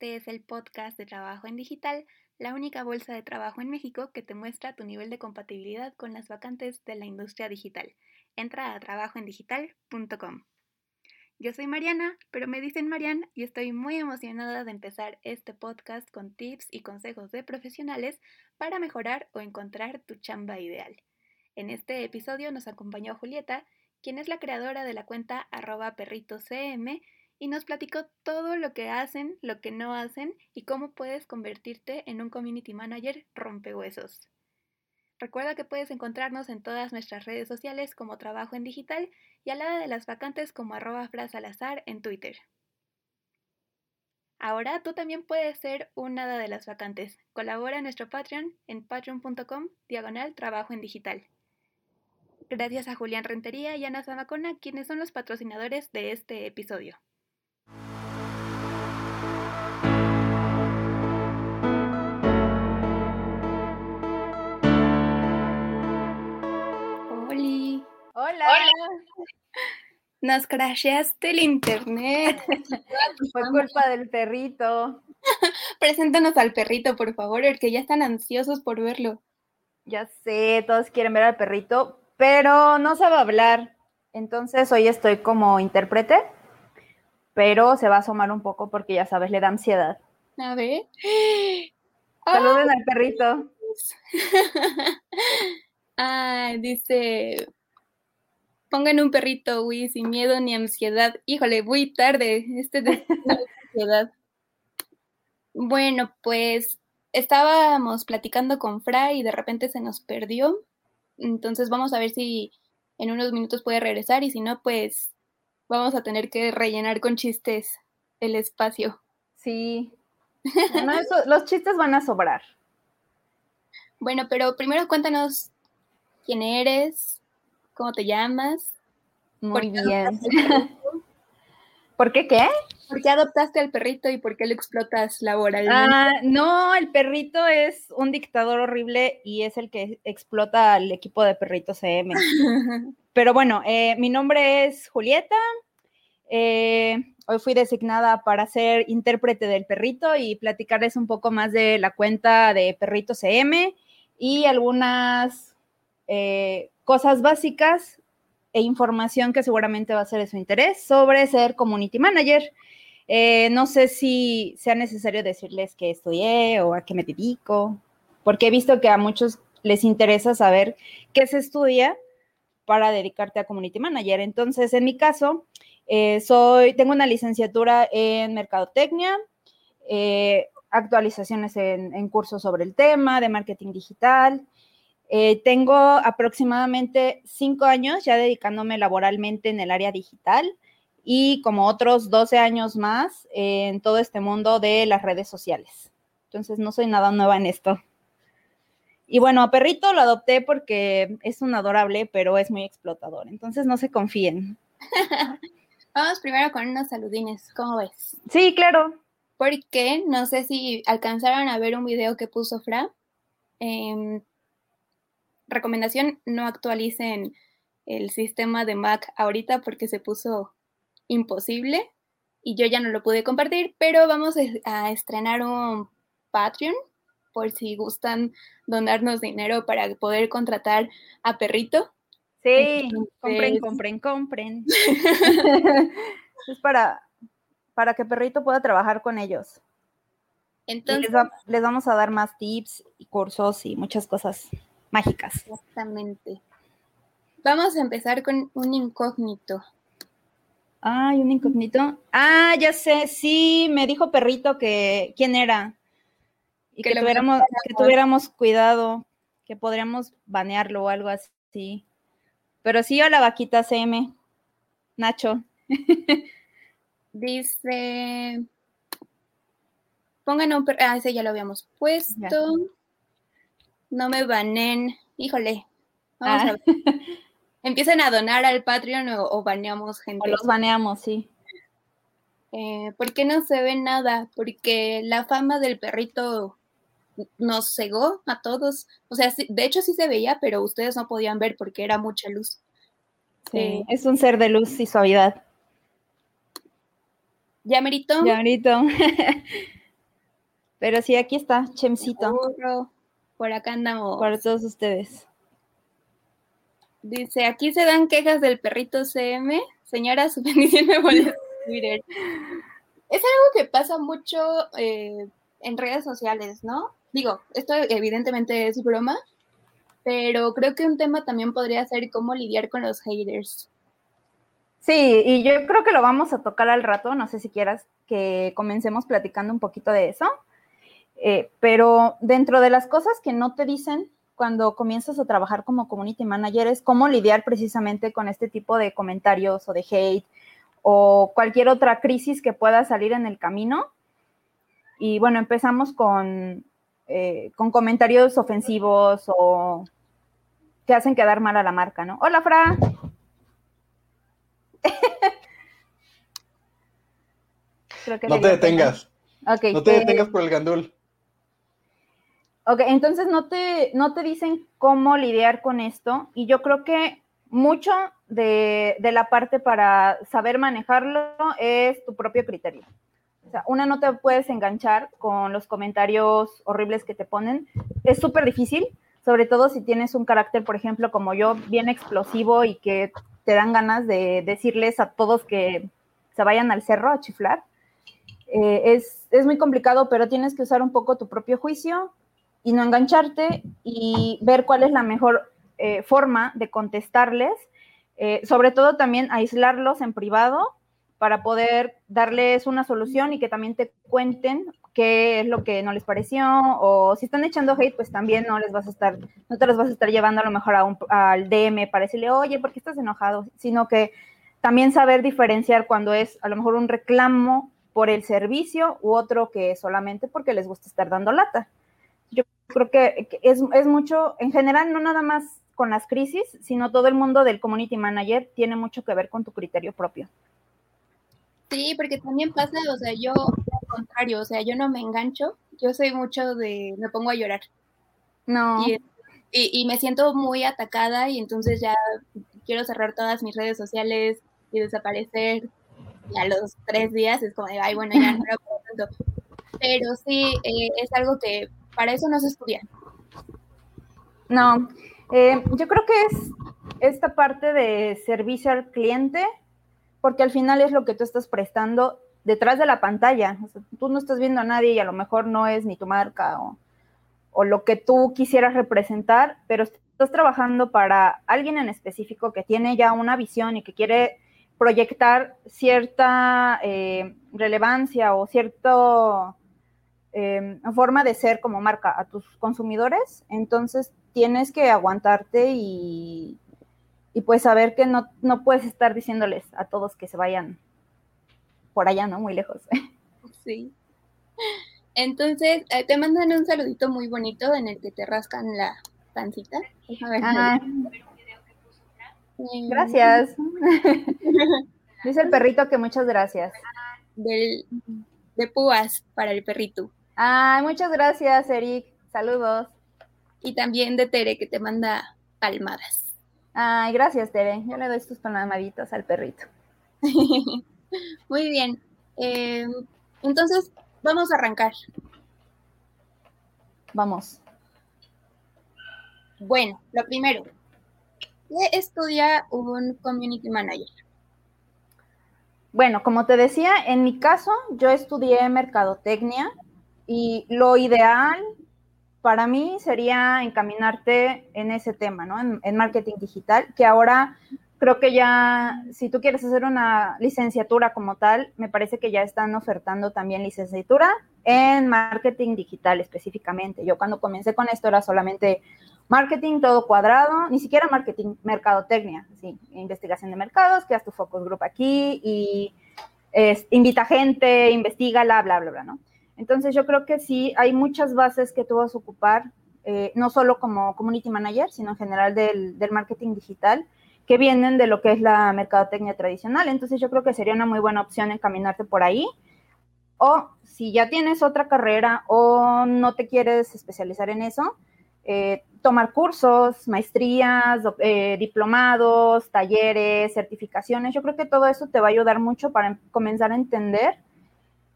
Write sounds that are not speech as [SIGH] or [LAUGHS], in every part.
Este es el podcast de Trabajo en Digital, la única bolsa de trabajo en México que te muestra tu nivel de compatibilidad con las vacantes de la industria digital. Entra a trabajoendigital.com. Yo soy Mariana, pero me dicen Marian y estoy muy emocionada de empezar este podcast con tips y consejos de profesionales para mejorar o encontrar tu chamba ideal. En este episodio nos acompañó Julieta, quien es la creadora de la cuenta arroba perritocm y nos platicó todo lo que hacen, lo que no hacen y cómo puedes convertirte en un community manager rompehuesos. Recuerda que puedes encontrarnos en todas nuestras redes sociales como Trabajo en Digital y al lado de las vacantes como arroba frasalazar en Twitter. Ahora tú también puedes ser un hada de las vacantes. Colabora en nuestro Patreon en patreon.com diagonal trabajo en digital. Gracias a Julián Rentería y Ana Zamacona, quienes son los patrocinadores de este episodio. Hola. Nos crasheaste el internet. [LAUGHS] [LAUGHS] Fue culpa del perrito. [LAUGHS] Preséntanos al perrito, por favor, porque ya están ansiosos por verlo. Ya sé, todos quieren ver al perrito, pero no sabe hablar. Entonces hoy estoy como intérprete, pero se va a asomar un poco porque ya sabes, le da ansiedad. A ver. [GASPS] Saluden al perrito. Ah, dice, Pongan un perrito, Wii, sin miedo ni ansiedad. Híjole, muy tarde. Este de [LAUGHS] ansiedad. Bueno, pues estábamos platicando con Fra y de repente se nos perdió. Entonces vamos a ver si en unos minutos puede regresar y si no, pues vamos a tener que rellenar con chistes el espacio. Sí. los chistes van a sobrar. Bueno, pero primero cuéntanos quién eres, ¿Cómo te llamas? Muy bien. ¿Por qué qué? ¿Por qué adoptaste al perrito y por qué lo explotas laboralmente? Ah, no, el perrito es un dictador horrible y es el que explota al equipo de perritos CM. [LAUGHS] Pero bueno, eh, mi nombre es Julieta. Eh, hoy fui designada para ser intérprete del perrito y platicarles un poco más de la cuenta de Perrito CM y algunas eh, cosas básicas e información que seguramente va a ser de su interés sobre ser community manager. Eh, no sé si sea necesario decirles que estudié o a qué me dedico, porque he visto que a muchos les interesa saber qué se estudia para dedicarte a community manager. Entonces, en mi caso, eh, soy, tengo una licenciatura en mercadotecnia, eh, actualizaciones en, cursos sobre el tema de marketing digital, eh, tengo aproximadamente cinco años ya dedicándome laboralmente en el área digital y como otros 12 años más en todo este mundo de las redes sociales. Entonces no soy nada nueva en esto. Y bueno, a Perrito lo adopté porque es un adorable, pero es muy explotador. Entonces no se confíen. [LAUGHS] Vamos primero con unos saludines. ¿Cómo ves? Sí, claro. Porque no sé si alcanzaron a ver un video que puso Fra. Eh, recomendación, no actualicen el sistema de Mac ahorita porque se puso imposible y yo ya no lo pude compartir, pero vamos a estrenar un Patreon por si gustan donarnos dinero para poder contratar a Perrito. Sí, compren, compren, compren. [LAUGHS] es para, para que Perrito pueda trabajar con ellos. Entonces, les vamos a dar más tips y cursos y muchas cosas mágicas. Exactamente. Vamos a empezar con un incógnito. Ay, un incógnito. Ah, ya sé, sí, me dijo Perrito que quién era. Y que, tuviéramos, que tuviéramos cuidado, que podríamos banearlo o algo así. Pero sí, a la vaquita CM. Nacho. [LAUGHS] Dice. Pongan un. Ah, ese ya lo habíamos puesto. No me banen. Híjole. Vamos a ah. ver. [LAUGHS] Empiecen a donar al Patreon o, baneamos gente. O los baneamos, sí. Eh, ¿Por qué no se ve nada? Porque la fama del perrito nos cegó a todos. O sea, de hecho sí se veía, pero ustedes no podían ver porque era mucha luz. Sí, eh, es un ser de luz y suavidad. Ya merito. Ya merito. [LAUGHS] Pero sí, aquí está, Chemcito. Por acá andamos. Para todos ustedes. Dice, aquí se dan quejas del perrito CM. Señora, su [LAUGHS] bendición me Twitter. Es algo que pasa mucho eh, en redes sociales, ¿no? Digo, esto evidentemente es broma, pero creo que un tema también podría ser cómo lidiar con los haters. Sí, y yo creo que lo vamos a tocar al rato, no sé si quieras que comencemos platicando un poquito de eso, eh, pero dentro de las cosas que no te dicen cuando comienzas a trabajar como community manager es cómo lidiar precisamente con este tipo de comentarios o de hate o cualquier otra crisis que pueda salir en el camino. Y bueno, empezamos con, eh, con comentarios ofensivos o que hacen quedar mal a la marca, ¿no? Hola, Fra. [LAUGHS] no te detengas. no te eh, detengas por el gandul. Ok, entonces no te, no te dicen cómo lidiar con esto y yo creo que mucho de, la parte para saber manejarlo es tu propio criterio. O sea, una no te puedes enganchar con los comentarios horribles que te ponen. Es súper difícil, sobre todo si tienes un carácter, por ejemplo, como yo, bien explosivo y que te dan ganas de decirles a todos que se vayan al cerro a chiflar. Eh, es, es muy complicado, pero tienes que usar un poco tu propio juicio, y no engancharte y ver cuál es la mejor eh, forma de contestarles, eh, sobre todo también aislarlos en privado para poder darles una solución y que también te cuenten qué es lo que no les pareció o si están echando hate, pues también no les vas a estar, no te los vas a estar llevando a lo mejor a un, al DM para decirle, oye, ¿por qué estás enojado? Sino que también saber diferenciar cuando es a lo mejor un reclamo por el servicio u otro que solamente porque les gusta estar dando lata creo que es, mucho, en general, no nada más con las crisis, sino todo el mundo del community manager tiene mucho que ver con tu criterio propio. Sí, porque también pasa, o sea, yo al contrario, o sea, yo no me engancho, yo soy mucho de, me pongo a llorar. No. Y, y, me siento muy atacada y entonces ya quiero cerrar todas mis redes sociales y desaparecer. Y a los tres días es como de, ay, bueno, ya no lo puedo tanto. Pero sí, eh, es algo que para eso no se estudia. No, eh, yo creo que es esta parte de servicio al cliente, porque al final es lo que tú estás prestando detrás de la pantalla. tú no estás viendo a nadie y a lo mejor no es ni tu marca o, lo que tú quisieras representar, pero estás trabajando para alguien en específico que tiene ya una visión y que quiere proyectar cierta eh, relevancia o cierto eh, forma de ser como marca a tus consumidores, entonces tienes que aguantarte y, y pues saber que no, no, puedes estar diciéndoles a todos que se vayan por allá, ¿no? Muy lejos. [LAUGHS] Sí. Entonces, eh, te mandan un saludito muy bonito en el que te rascan la pancita. Ah. Gracias. [LAUGHS] Dice el perrito que muchas gracias. Del, de púas para el perrito. Ay, muchas gracias, Eric. Saludos. Y también de Tere, que te manda palmadas. Ay, gracias, Tere. Yo le doy tus palmaditas al perrito. [LAUGHS] Muy bien. Em, entonces, vamos a arrancar. Vamos. Bueno, lo primero, ¿qué estudia un community manager? Bueno, como te decía, en mi caso, yo estudié mercadotecnia y lo ideal para mí sería encaminarte en ese tema, ¿no? En, marketing digital, que ahora creo que ya, si tú quieres hacer una licenciatura como tal, me parece que ya están ofertando también licenciatura en marketing digital específicamente. Yo cuando comencé con esto era solamente marketing todo cuadrado, ni siquiera marketing, mercadotecnia, sí, investigación de mercados, que tu focus group aquí y invita gente, investiga, bla, bla, bla, bla, ¿no? Entonces yo creo que sí, hay muchas bases que tú vas a ocupar, eh, no solo como community manager, sino en general del, marketing digital, que vienen de lo que es la mercadotecnia tradicional. Entonces yo creo que sería una muy buena opción encaminarte por ahí. O si ya tienes otra carrera o no te quieres especializar en eso, eh, tomar cursos, maestrías, eh, diplomados, talleres, certificaciones. Yo creo que todo eso te va a ayudar mucho para comenzar a entender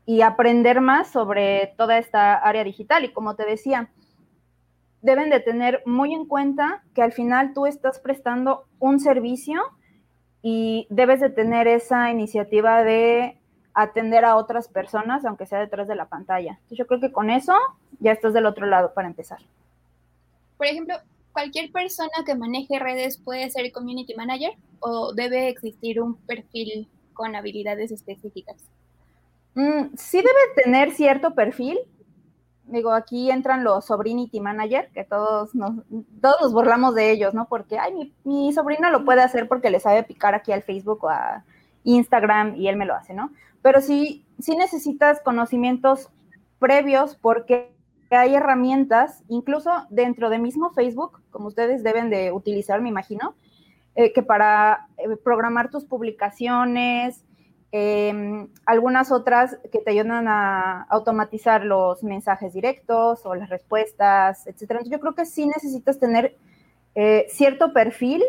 y aprender más sobre toda esta área digital. Y como te decía, deben de tener muy en cuenta que al final tú estás prestando un servicio y debes de tener esa iniciativa de atender a otras personas, aunque sea detrás de la pantalla. yo creo que con eso ya estás del otro lado para empezar. Por ejemplo, ¿cualquier persona que maneje redes puede ser community manager o debe existir un perfil con habilidades específicas? Mm, sí debe tener cierto perfil. Digo, aquí entran los sobrinity manager, que todos nos, todos nos burlamos de ellos, ¿no? Porque, ay, mi, sobrino lo puede hacer porque le sabe picar aquí al Facebook o a Instagram y él me lo hace, ¿no? Pero sí, sí necesitas conocimientos previos porque hay herramientas, incluso dentro de mismo Facebook, como ustedes deben de utilizar, me imagino, eh, que para eh, programar tus publicaciones, em, algunas otras que te ayudan a automatizar los mensajes directos o las respuestas, etcétera. Yo creo que sí necesitas tener eh, cierto perfil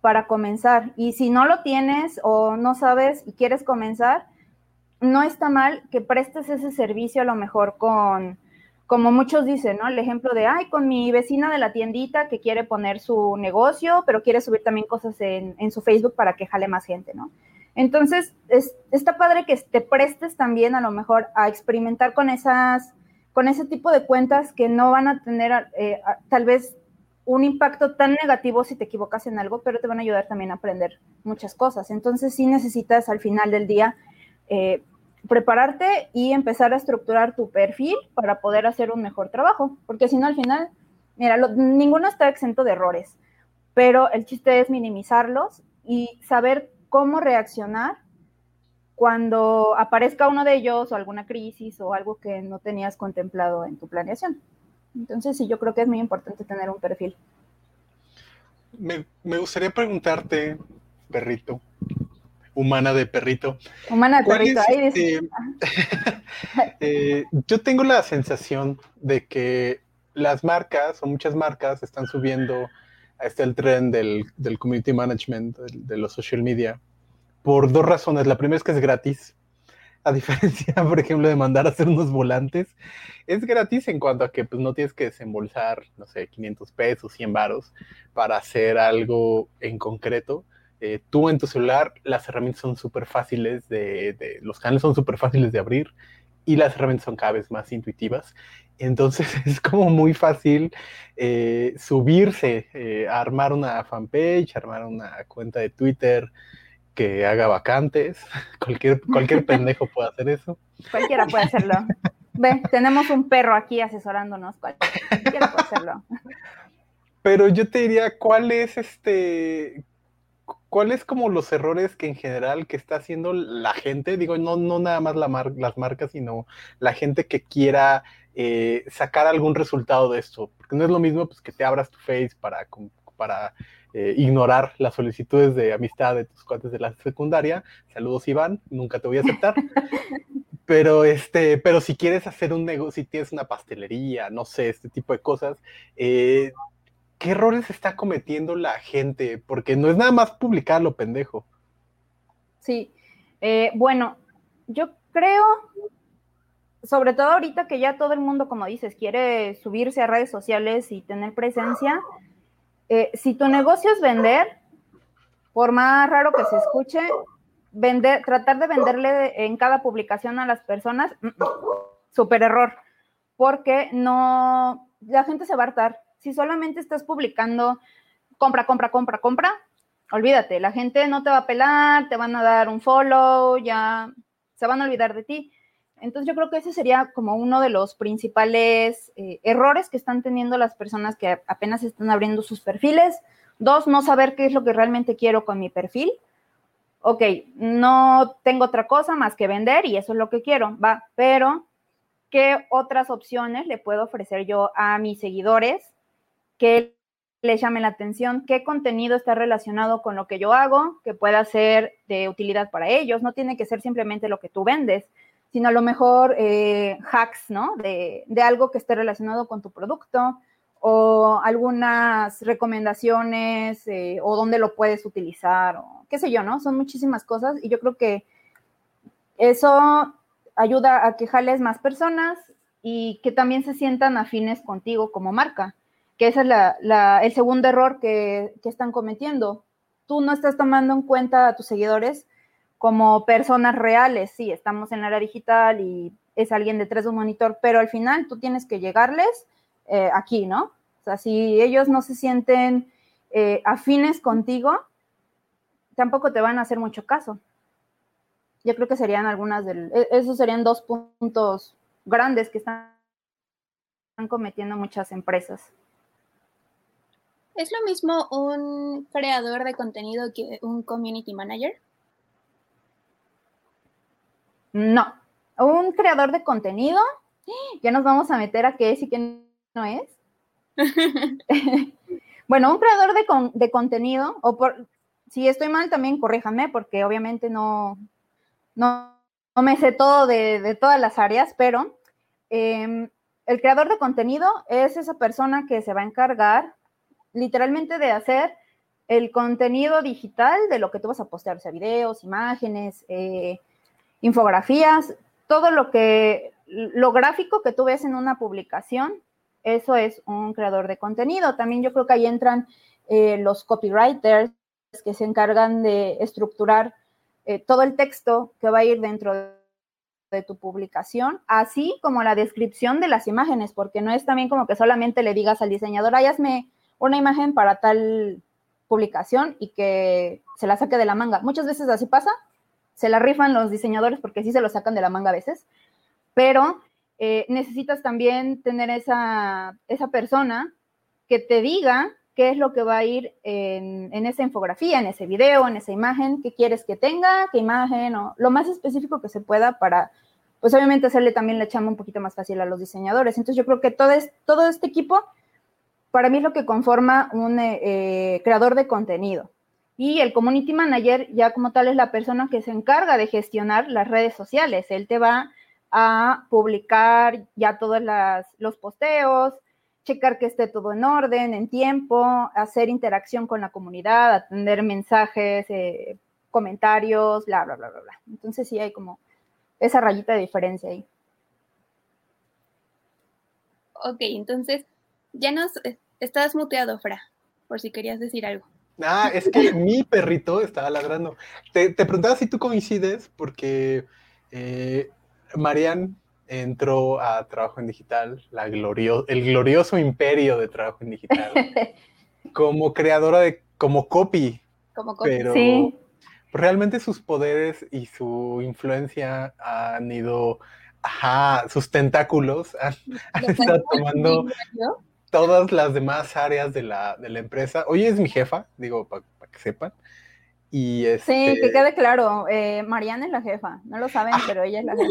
para comenzar. Y si no lo tienes o no sabes y quieres comenzar, no está mal que prestes ese servicio a lo mejor con, como muchos dicen, ¿no? El ejemplo de, ay, con mi vecina de la tiendita que quiere poner su negocio, pero quiere subir también cosas en, su Facebook para que jale más gente, ¿no? Entonces, está padre que te prestes también a lo mejor a experimentar con esas, con ese tipo de cuentas que no van a tener eh, tal vez un impacto tan negativo si te equivocas en algo, pero te van a ayudar también a aprender muchas cosas. Entonces, sí necesitas al final del día eh, prepararte y empezar a estructurar tu perfil para poder hacer un mejor trabajo, porque si no al final, mira, ninguno está exento de errores, pero el chiste es minimizarlos y saber cómo reaccionar cuando aparezca uno de ellos o alguna crisis o algo que no tenías contemplado en tu planeación. Entonces, sí, yo creo que es muy importante tener un perfil. Me, me gustaría preguntarte, perrito, humana de perrito. Humana de perrito, ahí este, [LAUGHS] eh, Yo tengo la sensación de que las marcas o muchas marcas están subiendo a este el tren del, community management, de, los social media, por dos razones. La primera es que es gratis. A diferencia, [LAUGHS] por ejemplo, de mandar a hacer unos volantes, es gratis en cuanto a que pues, no tienes que desembolsar, no sé, 500 pesos, 100 varos para hacer algo en concreto eh, tú en tu celular, las herramientas son súper fáciles de, los canales son súper fáciles de abrir y las herramientas son cada vez más intuitivas. Entonces [LAUGHS] es como muy fácil eh, subirse, eh, a armar una fanpage, armar una cuenta de Twitter que haga vacantes. [LAUGHS] Cualquier, cualquier [LAUGHS] pendejo puede hacer eso. Cualquiera puede hacerlo. Ve, tenemos un perro aquí asesorándonos. Cualquiera puede hacerlo. Pero yo te diría, ¿cuál es este, ¿cuáles como los errores que en general que está haciendo la gente? Digo, no, no nada más las marcas, sino la gente que quiera eh, sacar algún resultado de esto. Porque no es lo mismo pues, que te abras tu face para, para eh, ignorar las solicitudes de amistad de tus cuates de la secundaria. Saludos, Iván, nunca te voy a aceptar. [LAUGHS] pero este, pero si quieres hacer un negocio, si tienes una pastelería, no sé, este tipo de cosas, eh, ¿qué errores está cometiendo la gente? Porque no es nada más publicarlo, pendejo. Sí, eh, bueno, yo creo, sobre todo ahorita que ya todo el mundo, como dices, quiere subirse a redes sociales y tener presencia, eh, si tu negocio es vender, por más raro que se escuche, vender, tratar de venderle en cada publicación a las personas, mm, mm, súper error, porque no, la gente se va a hartar si solamente estás publicando compra, compra, compra, compra, olvídate, la gente no te va a pelar, te van a dar un follow, ya se van a olvidar de ti. Entonces yo creo que ese sería como uno de los principales eh, errores que están teniendo las personas que apenas están abriendo sus perfiles. Dos, no saber qué es lo que realmente quiero con mi perfil. Ok, no tengo otra cosa más que vender y eso es lo que quiero, va, pero ¿qué otras opciones le puedo ofrecer yo a mis seguidores que les llame la atención, qué contenido está relacionado con lo que yo hago, que pueda ser de utilidad para ellos. No tiene que ser simplemente lo que tú vendes, sino a lo mejor eh, hacks, ¿no? De, algo que esté relacionado con tu producto o algunas recomendaciones eh, o dónde lo puedes utilizar o qué sé yo, ¿no? Son muchísimas cosas y yo creo que eso ayuda a que jales más personas y que también se sientan afines contigo como marca, que ese es el segundo error que, que están cometiendo. Tú no estás tomando en cuenta a tus seguidores como personas reales, sí, estamos en la era digital y es alguien detrás de un monitor, pero al final tú tienes que llegarles eh, aquí, ¿no? O sea, si ellos no se sienten eh, afines contigo, tampoco te van a hacer mucho caso. Yo creo que serían algunas del, e, esos serían dos puntos grandes que están cometiendo muchas empresas. ¿Es lo mismo un creador de contenido que un community manager? No, un creador de contenido, ya nos vamos a meter a qué es y qué no es. [LAUGHS] bueno, un creador de, contenido, o por, si estoy mal también corríjame, porque obviamente no, no, me sé todo de, todas las áreas, pero em, el creador de contenido es esa persona que se va a encargar literalmente de hacer el contenido digital de lo que tú vas a postear, o sea, videos, imágenes, eh, infografías, todo lo que, lo gráfico que tú ves en una publicación, eso es un creador de contenido. También yo creo que ahí entran eh, los copywriters que se encargan de estructurar eh, todo el texto que va a ir dentro de tu publicación, así como la descripción de las imágenes, porque no es también como que solamente le digas al diseñador, ay, una imagen para tal publicación y que se la saque de la manga. Muchas veces así pasa, se la rifan los diseñadores porque sí se lo sacan de la manga a veces, pero eh, necesitas también tener esa, esa, persona que te diga qué es lo que va a ir en, en, esa infografía, en ese video, en esa imagen, qué quieres que tenga, qué imagen, o lo más específico que se pueda para, pues obviamente hacerle también la chamba un poquito más fácil a los diseñadores. Entonces yo creo que todo, es, todo este equipo, para mí es lo que conforma un eh, eh, creador de contenido. Y el community manager ya como tal es la persona que se encarga de gestionar las redes sociales. Él te va a publicar ya todos los posteos, checar que esté todo en orden, en tiempo, hacer interacción con la comunidad, atender mensajes, eh, comentarios, bla, bla, bla, bla, bla. Entonces sí hay como esa rayita de diferencia ahí. Ok, entonces ya nos eh, estás muteado, Fra, por si querías decir algo. Ah, es que mi perrito estaba ladrando. Te, preguntaba si tú coincides, porque eh, Marian entró a Trabajo en Digital, la el glorioso imperio de Trabajo en Digital, [LAUGHS] como creadora de, como copy. Como copy. Pero realmente sus poderes y su influencia han ido, ajá, sus tentáculos han, estado tomando todas las demás áreas de la, empresa. Hoy es mi jefa, digo, para que sepan. Y este... Sí, que quede claro, eh, Mariana es la jefa, no lo saben, pero ella es la jefa.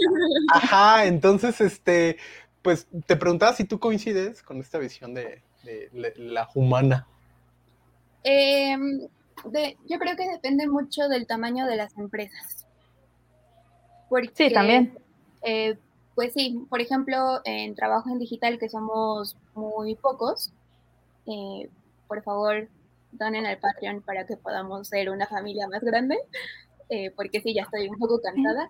Ajá, entonces, este, pues te preguntaba si tú coincides con esta visión de, la humana. Em, yo creo que depende mucho del tamaño de las empresas. sí, también. Eh, pues sí, por ejemplo, en trabajo en digital, que somos muy pocos, eh, por favor, donen al Patreon para que podamos ser una familia más grande, eh, porque sí, ya estoy un poco cansada.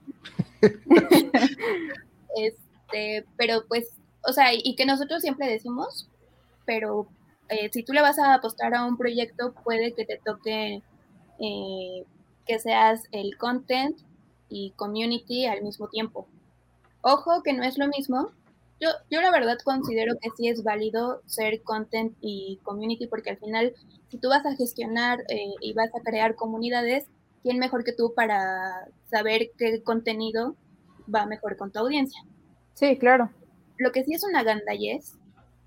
[LAUGHS] este, pero pues, o sea, y que nosotros siempre decimos, pero eh, si tú le vas a apostar a un proyecto, puede que te toque que seas el content y community al mismo tiempo. Ojo que no es lo mismo. Yo, yo la verdad considero que sí es válido ser content y community porque al final si tú vas a gestionar eh, y vas a crear comunidades, ¿quién mejor que tú para saber qué contenido va mejor con tu audiencia? Sí, claro. Lo que sí es una gandallez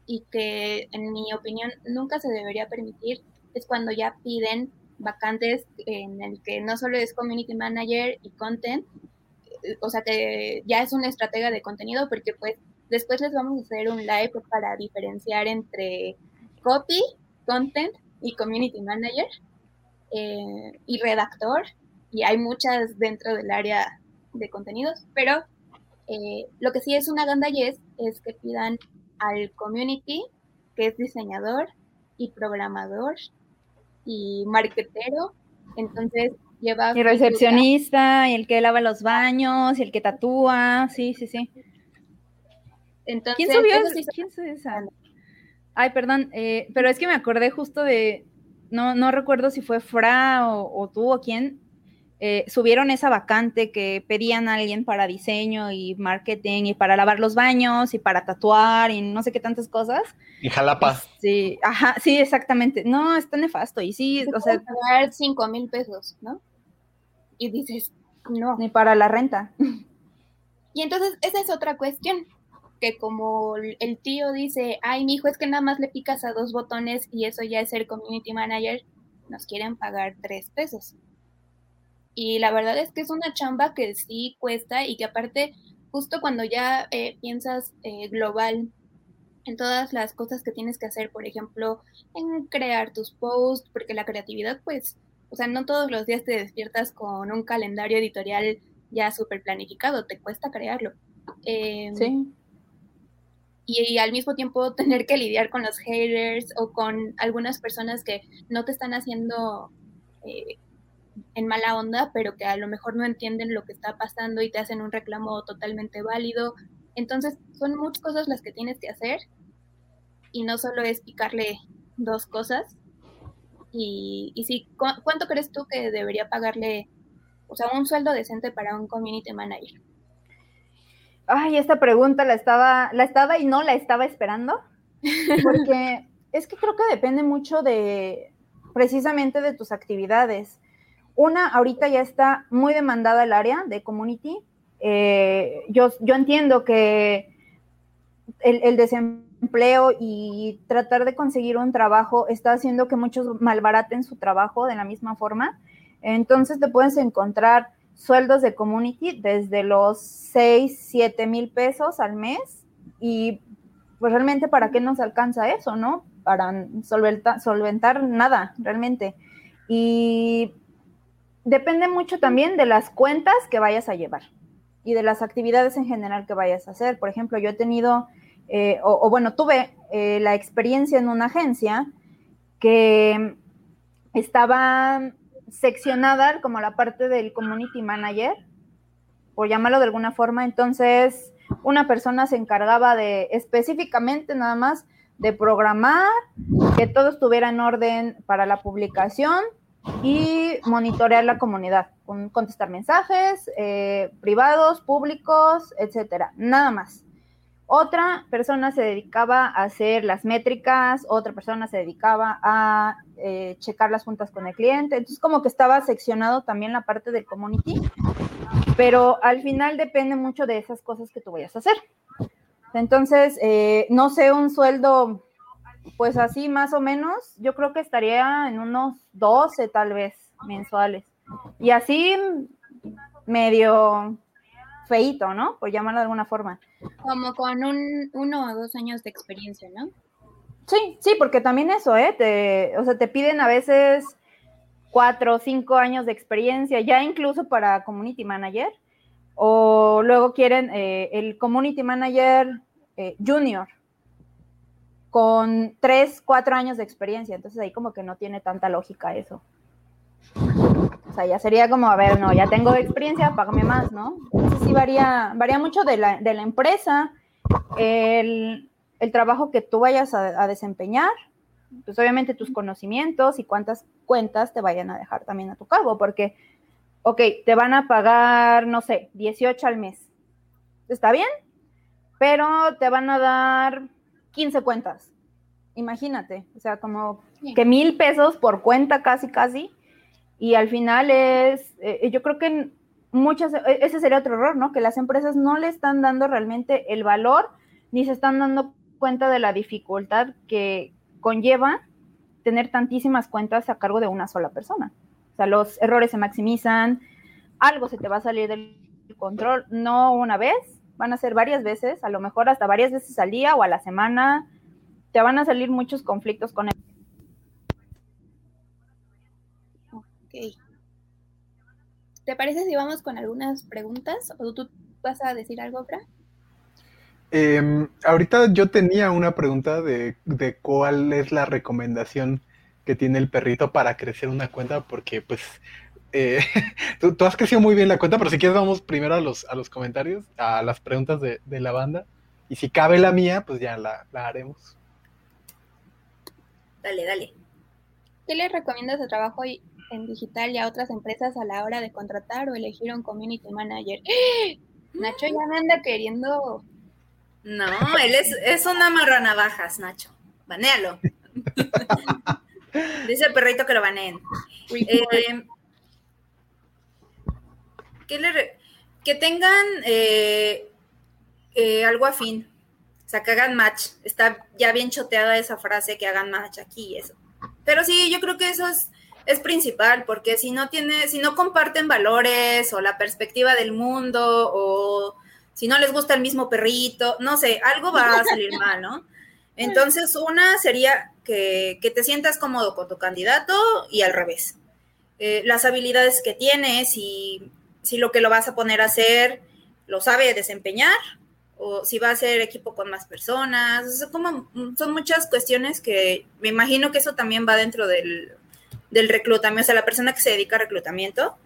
y que en mi opinión nunca se debería permitir es cuando ya piden vacantes en el que no solo es community manager y content, o sea, que ya es una estratega de contenido porque pues después les vamos a hacer un live para diferenciar entre copy, content y community manager eh, y redactor y hay muchas dentro del área de contenidos, pero eh, lo que sí es una gandallez es que pidan al community, que es diseñador y programador y marketero, entonces lleva... Y recepcionista, y el que lava los baños, y el que tatúa, sí, sí, sí. Entonces, ¿Quién subió eso esa? sí se- ¿Quién subió esa? Ay, perdón, eh, pero es que me acordé justo de, no, no recuerdo si fue Fra o, o tú o quién, eh, subieron esa vacante que pedían a alguien para diseño y marketing y para lavar los baños y para tatuar y no sé qué tantas cosas. En Jalapa. Sí, ajá, sí, exactamente. No, está nefasto y sí, o sea, pagar cinco mil pesos, ¿no? Y dices, no. ni para la renta. Y entonces esa es otra cuestión, que como el tío dice, ay, mi hijo, es que nada más le picas a dos botones y eso ya es ser community manager, nos quieren pagar tres pesos. Y la verdad es que es una chamba que sí cuesta y que aparte, justo cuando ya eh, piensas eh, global en todas las cosas que tienes que hacer, por ejemplo, en crear tus posts, porque la creatividad, pues, o sea, no todos los días te despiertas con un calendario editorial ya súper planificado, te cuesta crearlo. Eh, Sí. y, y al mismo tiempo [LAUGHS] tener que lidiar con los haters o con algunas personas que no te están haciendo eh, en mala onda, pero que a lo mejor no entienden lo que está pasando y te hacen un reclamo totalmente válido. Entonces, son muchas cosas las que tienes que hacer y no solo es picarle dos cosas. Y, y ¿cu- ¿cuánto crees tú que debería pagarle, o sea, un sueldo decente para un community manager? Ay, esta pregunta la estaba, la estaba y no la estaba esperando. [LAUGHS] Porque es que creo que depende mucho de precisamente de tus actividades. Una, ahorita ya está muy demandada el área de community. Eh, yo, yo entiendo que el, el desempleo y tratar de conseguir un trabajo está haciendo que muchos malbaraten su trabajo de la misma forma. Entonces te puedes encontrar sueldos de community desde los 6, 7 mil pesos al mes y pues realmente para qué nos alcanza eso, ¿no? Para solventar, solventar nada, realmente. Y depende mucho también de las cuentas que vayas a llevar y de las actividades en general que vayas a hacer. Por ejemplo, yo he tenido, eh, o, bueno, tuve eh, la experiencia en una agencia que estaba seccionada como la parte del community manager, por llamarlo de alguna forma. Entonces, una persona se encargaba de específicamente nada más de programar, que todo estuviera en orden para la publicación y monitorear la comunidad, con, contestar mensajes eh, privados, públicos, etcétera, nada más. Otra persona se dedicaba a hacer las métricas, otra persona se dedicaba a eh, checar las juntas con el cliente. Entonces, como que estaba seccionado también la parte del community, pero al final depende mucho de esas cosas que tú vayas a hacer. Entonces, eh, no sé, un sueldo, pues así más o menos, yo creo que estaría en unos 12 tal vez mensuales. Y así medio feito, ¿no? Por llamarlo de alguna forma. Como con un, uno o dos años de experiencia, ¿no? Sí, sí, porque también eso, ¿eh? Te, o sea, te piden a veces cuatro o cinco años de experiencia, ya incluso para community manager, o luego quieren eh, el community manager eh, junior con tres, cuatro años de experiencia, entonces ahí como que no tiene tanta lógica eso. Sea, ya sería como, a ver, no, ya tengo experiencia, págame más, ¿no? Entonces sí varía, varía mucho de la, de la empresa, el, el, trabajo que tú vayas a, a, desempeñar, pues obviamente tus conocimientos y cuántas cuentas te vayan a dejar también a tu cargo, porque, ok, te van a pagar, no sé, 18 al mes. ¿Está bien? Pero te van a dar 15 cuentas. Imagínate, o sea, como que mil pesos por cuenta casi, casi. Y al final es, eh, yo creo que muchas, ese sería otro error, ¿no? Que las empresas no le están dando realmente el valor ni se están dando cuenta de la dificultad que conlleva tener tantísimas cuentas a cargo de una sola persona. O sea, los errores se maximizan, algo se te va a salir del control, no una vez, van a ser varias veces, a lo mejor hasta varias veces al día o a la semana, te van a salir muchos conflictos con él. Ok. ¿Te parece si vamos con algunas preguntas? ¿O tú vas a decir algo, Fran? Eh, ahorita yo tenía una pregunta de, de, cuál es la recomendación que tiene el perrito para crecer una cuenta, porque pues eh, [LAUGHS] tú, has crecido muy bien la cuenta, pero si quieres vamos primero a los, a los comentarios, a las preguntas de, la banda. Y si cabe la mía, pues ya la, haremos. Dale, dale. ¿Qué le recomiendas de trabajo en digital y a otras empresas a la hora de contratar o elegir un community manager? [GASPS] Nacho ya me anda queriendo. No, él es, es una marranavajas, Nacho. Banéalo. [LAUGHS] Dice el perrito que lo baneen. Eh, que, tengan eh, eh, algo afín. O sea, que hagan match. Está ya bien choteada esa frase, que hagan match aquí y eso. Pero sí, yo creo que eso es, es principal, porque si no tiene, si no comparten valores o la perspectiva del mundo, o si no les gusta el mismo perrito, no sé, algo va a salir [LAUGHS] mal, ¿no? Entonces, una sería que, te sientas cómodo con tu candidato y al revés. Eh, las habilidades que tienes y si lo que lo vas a poner a hacer lo sabe desempeñar o si va a ser equipo con más personas. como, son muchas cuestiones que me imagino que eso también va dentro del, reclutamiento, o sea, la persona que se dedica a reclutamiento.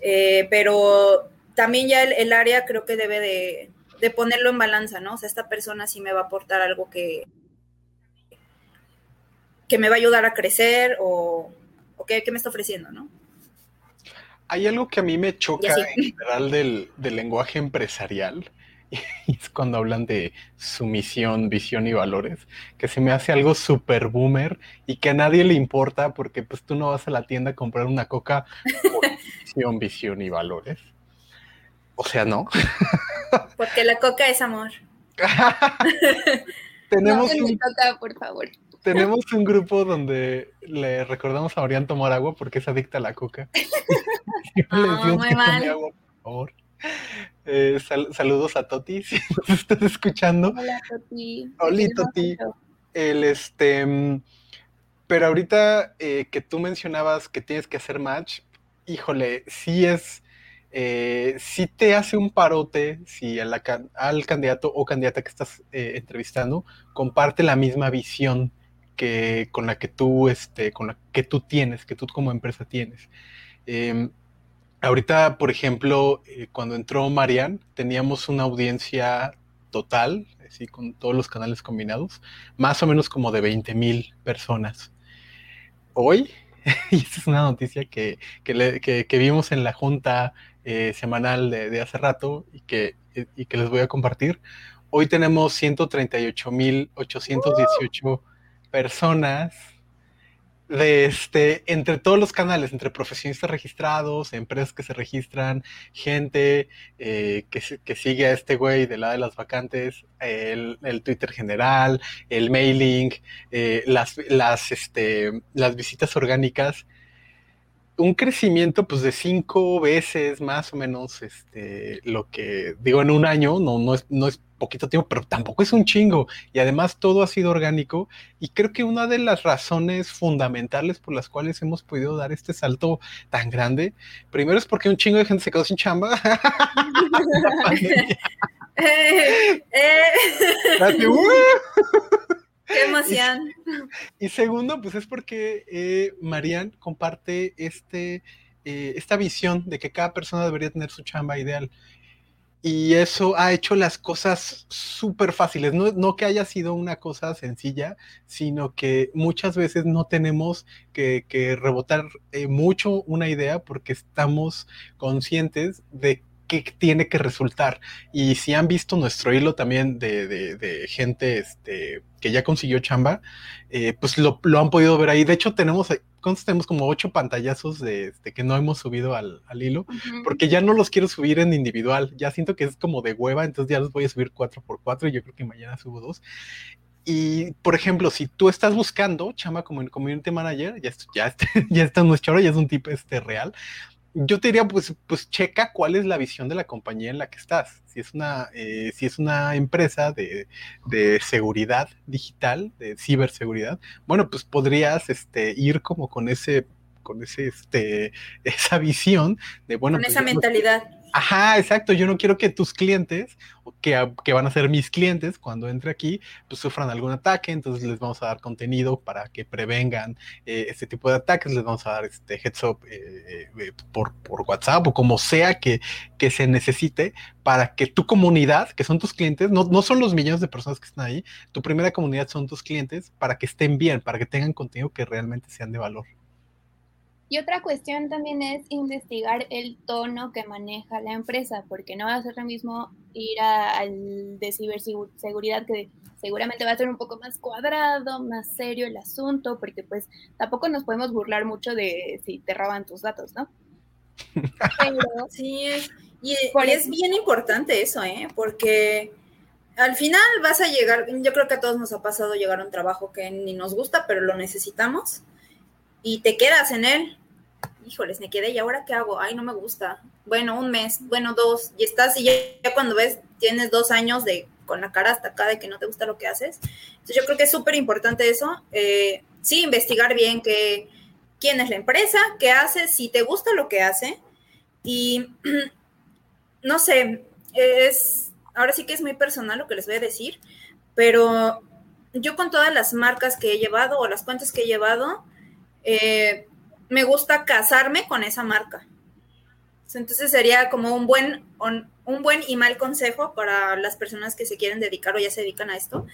Eh, pero también ya el área creo que debe de, de ponerlo en balanza, ¿no? O sea, esta persona sí me va a aportar algo que, que me va a ayudar a crecer o, o que, me está ofreciendo, ¿no? Hay algo que a mí me choca en general del, lenguaje empresarial, [LAUGHS] y es cuando hablan de su misión, visión y valores, que se me hace algo súper boomer y que a nadie le importa porque pues tú no vas a la tienda a comprar una coca por [LAUGHS] misión, visión y valores. O sea, no. [LAUGHS] Porque la coca es amor. tenemos un, coca, por favor. Tenemos un grupo donde le recordamos a Orián tomar agua porque es adicta a la coca. oh, muy mal. Agua, por favor. Eh, saludos a Toti, [LAUGHS] si nos estás escuchando. Hola, Toti. Hola, Toti. El este. Pero ahorita eh, que tú mencionabas que tienes que hacer match, híjole, sí es eh, si te hace un parote si al candidato o candidata que estás eh, entrevistando comparte la misma visión que con la que tú, este, con la que tú tienes, que tú como empresa tienes. Ahorita, por ejemplo, eh, cuando entró Marian, teníamos una audiencia total, así con todos los canales combinados, más o menos como de 20 mil personas. Hoy, [LAUGHS] y esta es una noticia que, que vimos en la junta eh, semanal de, hace rato y que, y que les voy a compartir. Hoy tenemos 138.818 personas de este, entre todos los canales, entre profesionistas registrados, empresas que se registran, gente eh, que, que, sigue a este güey de la de las vacantes, el, Twitter general, el mailing, eh, las, las, este, las visitas orgánicas un crecimiento pues de cinco veces más o menos este, lo que digo en un año, no, no, es, no es poquito tiempo, pero tampoco es un chingo. Y además todo ha sido orgánico. Y creo que una de las razones fundamentales por las cuales hemos podido dar este salto tan grande, primero es porque un chingo de gente se quedó sin chamba. [LAUGHS] [LAUGHS] eh, eh. Qué emoción. Y, segundo, pues es porque eh, Marian comparte este, eh, esta visión de que cada persona debería tener su chamba ideal. Y eso ha hecho las cosas súper fáciles. No, que haya sido una cosa sencilla, sino que muchas veces no tenemos que, rebotar eh, mucho una idea porque estamos conscientes de qué tiene que resultar. Y si han visto nuestro hilo también de, gente este, que ya consiguió chamba, eh, pues lo, han podido ver ahí. De hecho, tenemos, tenemos como ocho pantallazos de, que no hemos subido al, hilo, porque ya no los quiero subir en individual. Ya siento que es como de hueva, entonces ya los voy a subir cuatro por cuatro y yo creo que mañana subo dos. Y, por ejemplo, si tú estás buscando chamba como Community Manager, ya, ya, [LAUGHS] ya está nuestro ya es un tipo este real, yo te diría, pues, pues checa cuál es la visión de la compañía en la que estás. Si es una, eh, si es una empresa de, seguridad digital, de ciberseguridad, bueno, pues podrías este, ir como con ese, con ese, este, [LAUGHS] esa visión de, bueno. Con pues, esa mentalidad. Ajá, exacto. Yo no quiero que tus clientes, que, que, van a ser mis clientes cuando entre aquí, pues sufran algún ataque. Entonces les vamos a dar contenido para que prevengan eh, este tipo de ataques. Les vamos a dar este heads up eh, eh, por, por, WhatsApp o como sea que, que, se necesite para que tu comunidad, que son tus clientes, no, no son los millones de personas que están ahí, tu primera comunidad son tus clientes para que estén bien, para que tengan contenido que realmente sean de valor. Y otra cuestión también es investigar el tono que maneja la empresa, porque no va a ser lo mismo ir al de ciberseguridad, que seguramente va a ser un poco más cuadrado, más serio el asunto, porque pues tampoco nos podemos burlar mucho de si te roban tus datos, ¿no? [LAUGHS] Pero, sí, y es bien importante eso, ¿eh? Porque al final vas a llegar, yo creo que a todos nos ha pasado llegar a un trabajo que ni nos gusta, pero lo necesitamos y te quedas en él híjoles, me quedé y ahora qué hago, ay, no me gusta. Bueno, un mes, bueno, dos, y estás y ya, cuando ves, tienes dos años de con la cara hasta acá de que no te gusta lo que haces. Entonces yo creo que es súper importante eso. Eh, sí, investigar bien que, quién es la empresa, qué hace, si te gusta lo que hace. Y [CLEARS THROAT] no sé, es, ahora sí que es muy personal lo que les voy a decir, pero yo con todas las marcas que he llevado o las cuentas que he llevado, eh, me gusta casarme con esa marca. Entonces sería como un buen, un buen y mal consejo para las personas que se quieren dedicar o ya se dedican a esto,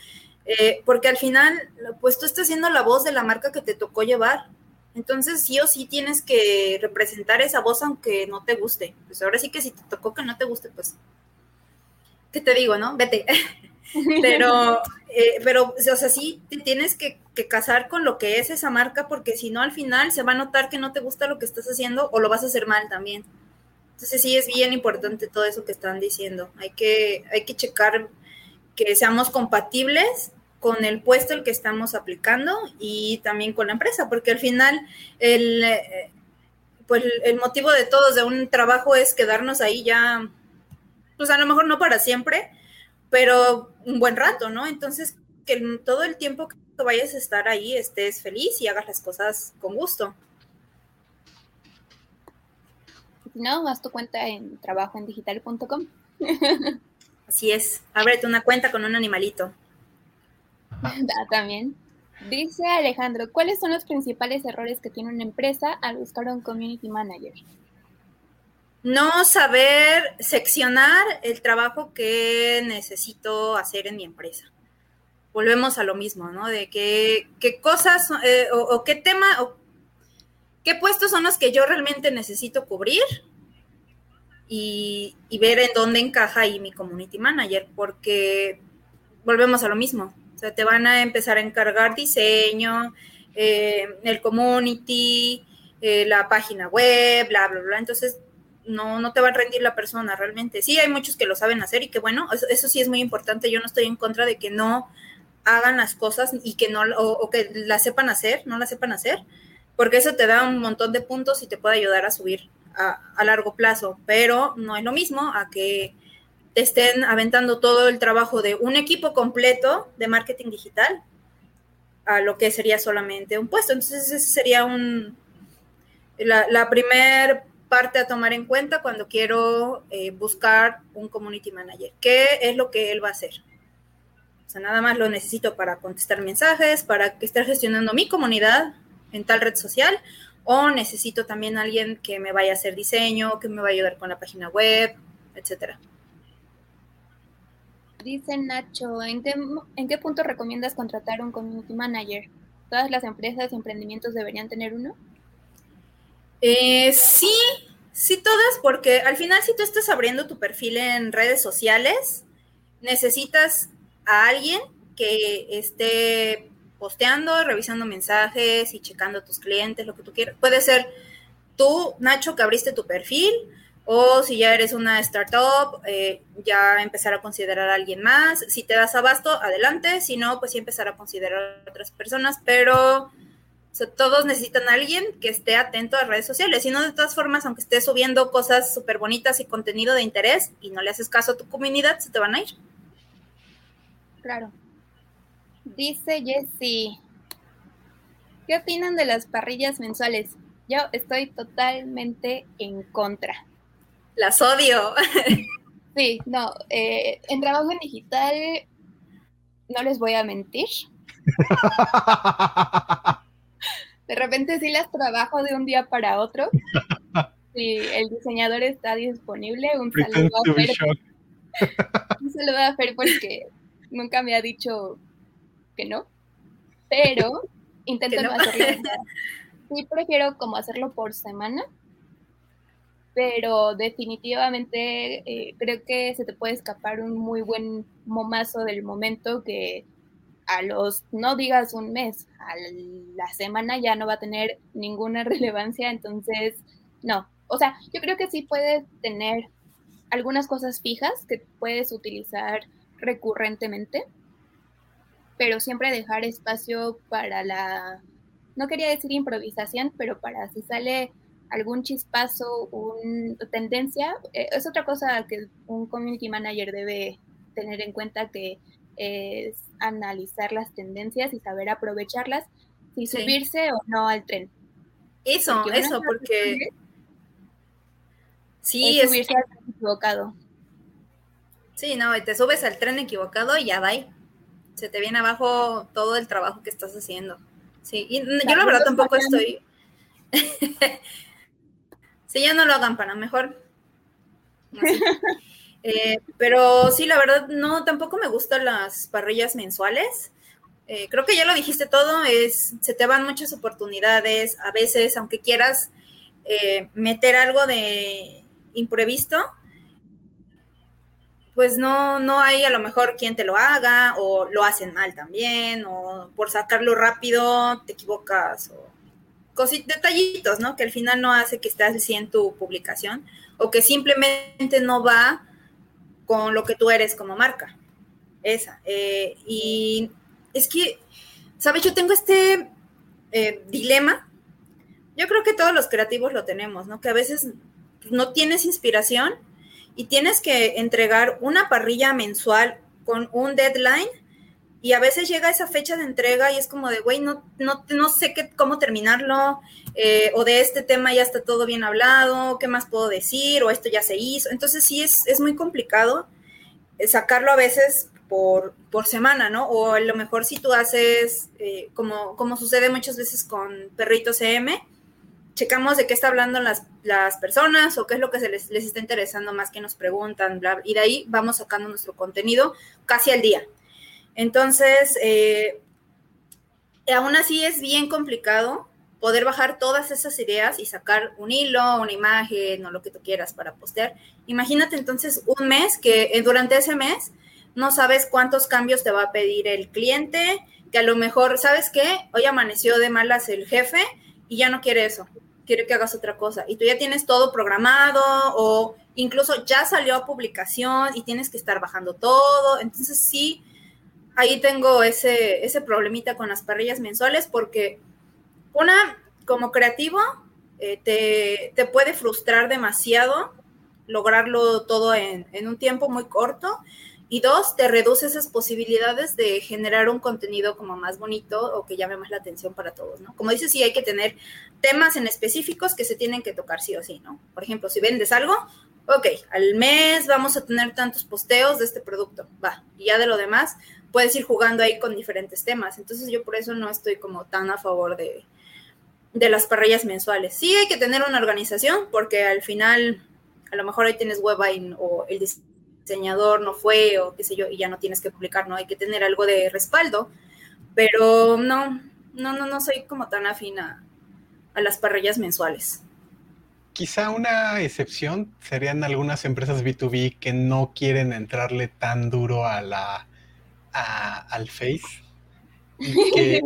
eh, porque al final, pues tú estás siendo la voz de la marca que te tocó llevar. Entonces sí o sí tienes que representar esa voz aunque no te guste. Pues ahora sí que si te tocó que no te guste, pues, ¿qué te digo, no? Vete. [LAUGHS] [LAUGHS] pero, eh, pero, o sea, sí te tienes que, casar con lo que es esa marca, porque si no, al final se va a notar que no te gusta lo que estás haciendo o lo vas a hacer mal también. Entonces, sí, es bien importante todo eso que están diciendo. Hay que, hay que checar que seamos compatibles con el puesto el que estamos aplicando y también con la empresa, porque al final el, eh, pues el motivo de todos de un trabajo es quedarnos ahí ya, pues a lo mejor no para siempre, pero un buen rato, ¿no? Entonces, que todo el tiempo que vayas a estar ahí estés feliz y hagas las cosas con gusto. no, haz tu cuenta en trabajoendigital.com. Así es, ábrete una cuenta con un animalito. [LAUGHS] también. Dice Alejandro, ¿cuáles son los principales errores que tiene una empresa al buscar un community manager? No saber seccionar el trabajo que necesito hacer en mi empresa. Volvemos a lo mismo, ¿no? De qué, cosas eh, o, qué tema o qué puestos son los que yo realmente necesito cubrir y, ver en dónde encaja ahí mi community manager, porque volvemos a lo mismo. O sea, te van a empezar a encargar diseño, eh, el community, eh, la página web, bla, bla, bla. Entonces, no, no te va a rendir la persona realmente. Sí, hay muchos que lo saben hacer y que bueno, eso, sí es muy importante. Yo no estoy en contra de que no hagan las cosas y que no, o, que las sepan hacer, no las sepan hacer, porque eso te da un montón de puntos y te puede ayudar a subir a, a largo plazo, pero no es lo mismo a que te estén aventando todo el trabajo de un equipo completo de marketing digital a lo que sería solamente un puesto. Entonces, ese sería un, la, la primer parte a tomar en cuenta cuando quiero eh, buscar un community manager. ¿Qué es lo que él va a hacer? O sea, nada más lo necesito para contestar mensajes, para que esté gestionando mi comunidad en tal red social, o necesito también alguien que me vaya a hacer diseño, que me vaya a ayudar con la página web, etcétera. Dice Nacho, ¿en qué, ¿en qué punto recomiendas contratar un community manager? ¿Todas las empresas y emprendimientos deberían tener uno? Eh, sí, sí todas, porque al final si tú estás abriendo tu perfil en redes sociales, necesitas a alguien que esté posteando, revisando mensajes y checando a tus clientes, lo que tú quieras. Puede ser tú, Nacho, que abriste tu perfil, o si ya eres una startup, eh, ya empezar a considerar a alguien más. Si te das abasto, adelante. Si no, pues sí empezar a considerar a otras personas, pero todos necesitan a alguien que esté atento a redes sociales. Si no, de todas formas, aunque estés subiendo cosas súper bonitas y contenido de interés y no le haces caso a tu comunidad, se te van a ir. Claro. Dice Jessie, ¿qué opinan de las parrillas mensuales? Yo estoy totalmente en contra. Las odio. [LAUGHS] Sí, no, eh, en trabajo en digital no les voy a mentir. [LAUGHS] De repente sí las trabajo de un día para otro. [LAUGHS] Si el diseñador está disponible, un saludo a Fer. [LAUGHS] Un saludo a Fer porque nunca me ha dicho que no. Pero [LAUGHS] intento no, hacerlo. Sí prefiero como hacerlo por semana. Pero definitivamente eh, creo que se te puede escapar un muy buen momazo del momento que a los, no digas un mes, a la semana ya no va a tener ninguna [LAUGHS] relevancia, entonces, no. O sea, yo creo que sí puedes tener algunas cosas fijas que puedes utilizar recurrentemente, pero siempre dejar espacio para la, no quería decir improvisación, pero para si sale algún chispazo, una tendencia, eh, es otra cosa que un community manager debe tener en cuenta que es analizar las tendencias y saber aprovecharlas, si subirse o no al tren. Eso, eso, porque... Sí, es subirse al tren equivocado. Sí, no, y te subes al tren equivocado y ya va Se te viene abajo todo el trabajo que estás haciendo. Sí, y yo la verdad tampoco estoy... [LAUGHS] si ya no lo hagan para mejor. [LAUGHS] Eh, pero sí, la verdad, no, tampoco me gustan las parrillas mensuales. Eh, creo que ya lo dijiste todo, es, se te van muchas oportunidades, a veces, aunque quieras eh, meter algo de imprevisto, pues no, no hay a lo mejor quien te lo haga, o lo hacen mal también, o por sacarlo rápido te equivocas, o detallitos, ¿no? Que al final no hace que estés así en tu publicación, o que simplemente no va con lo que tú eres como marca. Esa. Eh, y es que, ¿sabes? Yo tengo este eh, dilema. Yo creo que todos los creativos lo tenemos, ¿no? Que a veces no tienes inspiración y tienes que entregar una parrilla mensual con un deadline y a veces llega esa fecha de entrega y es como de, güey, no, no, no sé qué, cómo terminarlo, eh, o de este tema ya está todo bien hablado, ¿qué más puedo decir? O esto ya se hizo. Entonces sí es, es muy complicado eh, sacarlo a veces por, por semana, ¿no? O a lo mejor si tú haces, eh, como, como sucede muchas veces con Perrito CM, checamos de qué está hablando las, las personas o qué es lo que se les, les está interesando más que nos preguntan, bla, y de ahí vamos sacando nuestro contenido casi al día. Entonces, eh, aún así es bien complicado poder bajar todas esas ideas y sacar un hilo, una imagen o lo que tú quieras para postear. Imagínate entonces un mes que eh, durante ese mes no sabes cuántos cambios te va a pedir el cliente, que a lo mejor, ¿sabes qué? Hoy amaneció de malas el jefe y ya no quiere eso, quiere que hagas otra cosa. Y tú ya tienes todo programado o incluso ya salió a publicación y tienes que estar bajando todo. Entonces sí, ahí tengo ese, ese problemita con las parrillas mensuales porque una, como creativo, eh, te, puede frustrar demasiado lograrlo todo en, un tiempo muy corto. Y dos, te reduce esas posibilidades de generar un contenido como más bonito o que llame más la atención para todos, ¿no? Como dices, sí hay que tener temas en específicos que se tienen que tocar sí o sí, ¿no? Por ejemplo, si vendes algo, ok, al mes vamos a tener tantos posteos de este producto, va. Y ya de lo demás, puedes ir jugando ahí con diferentes temas. Entonces yo por eso no estoy como tan a favor de, de las parrillas mensuales. Sí hay que tener una organización porque al final a lo mejor ahí tienes web o el diseñador no fue o qué sé yo y ya no tienes que publicar, ¿no? Hay que tener algo de respaldo, pero no, no, no, no soy como tan afina a las parrillas mensuales. Quizá una excepción serían algunas empresas B2B que no quieren entrarle tan duro a la al Face. Y [LAUGHS] que,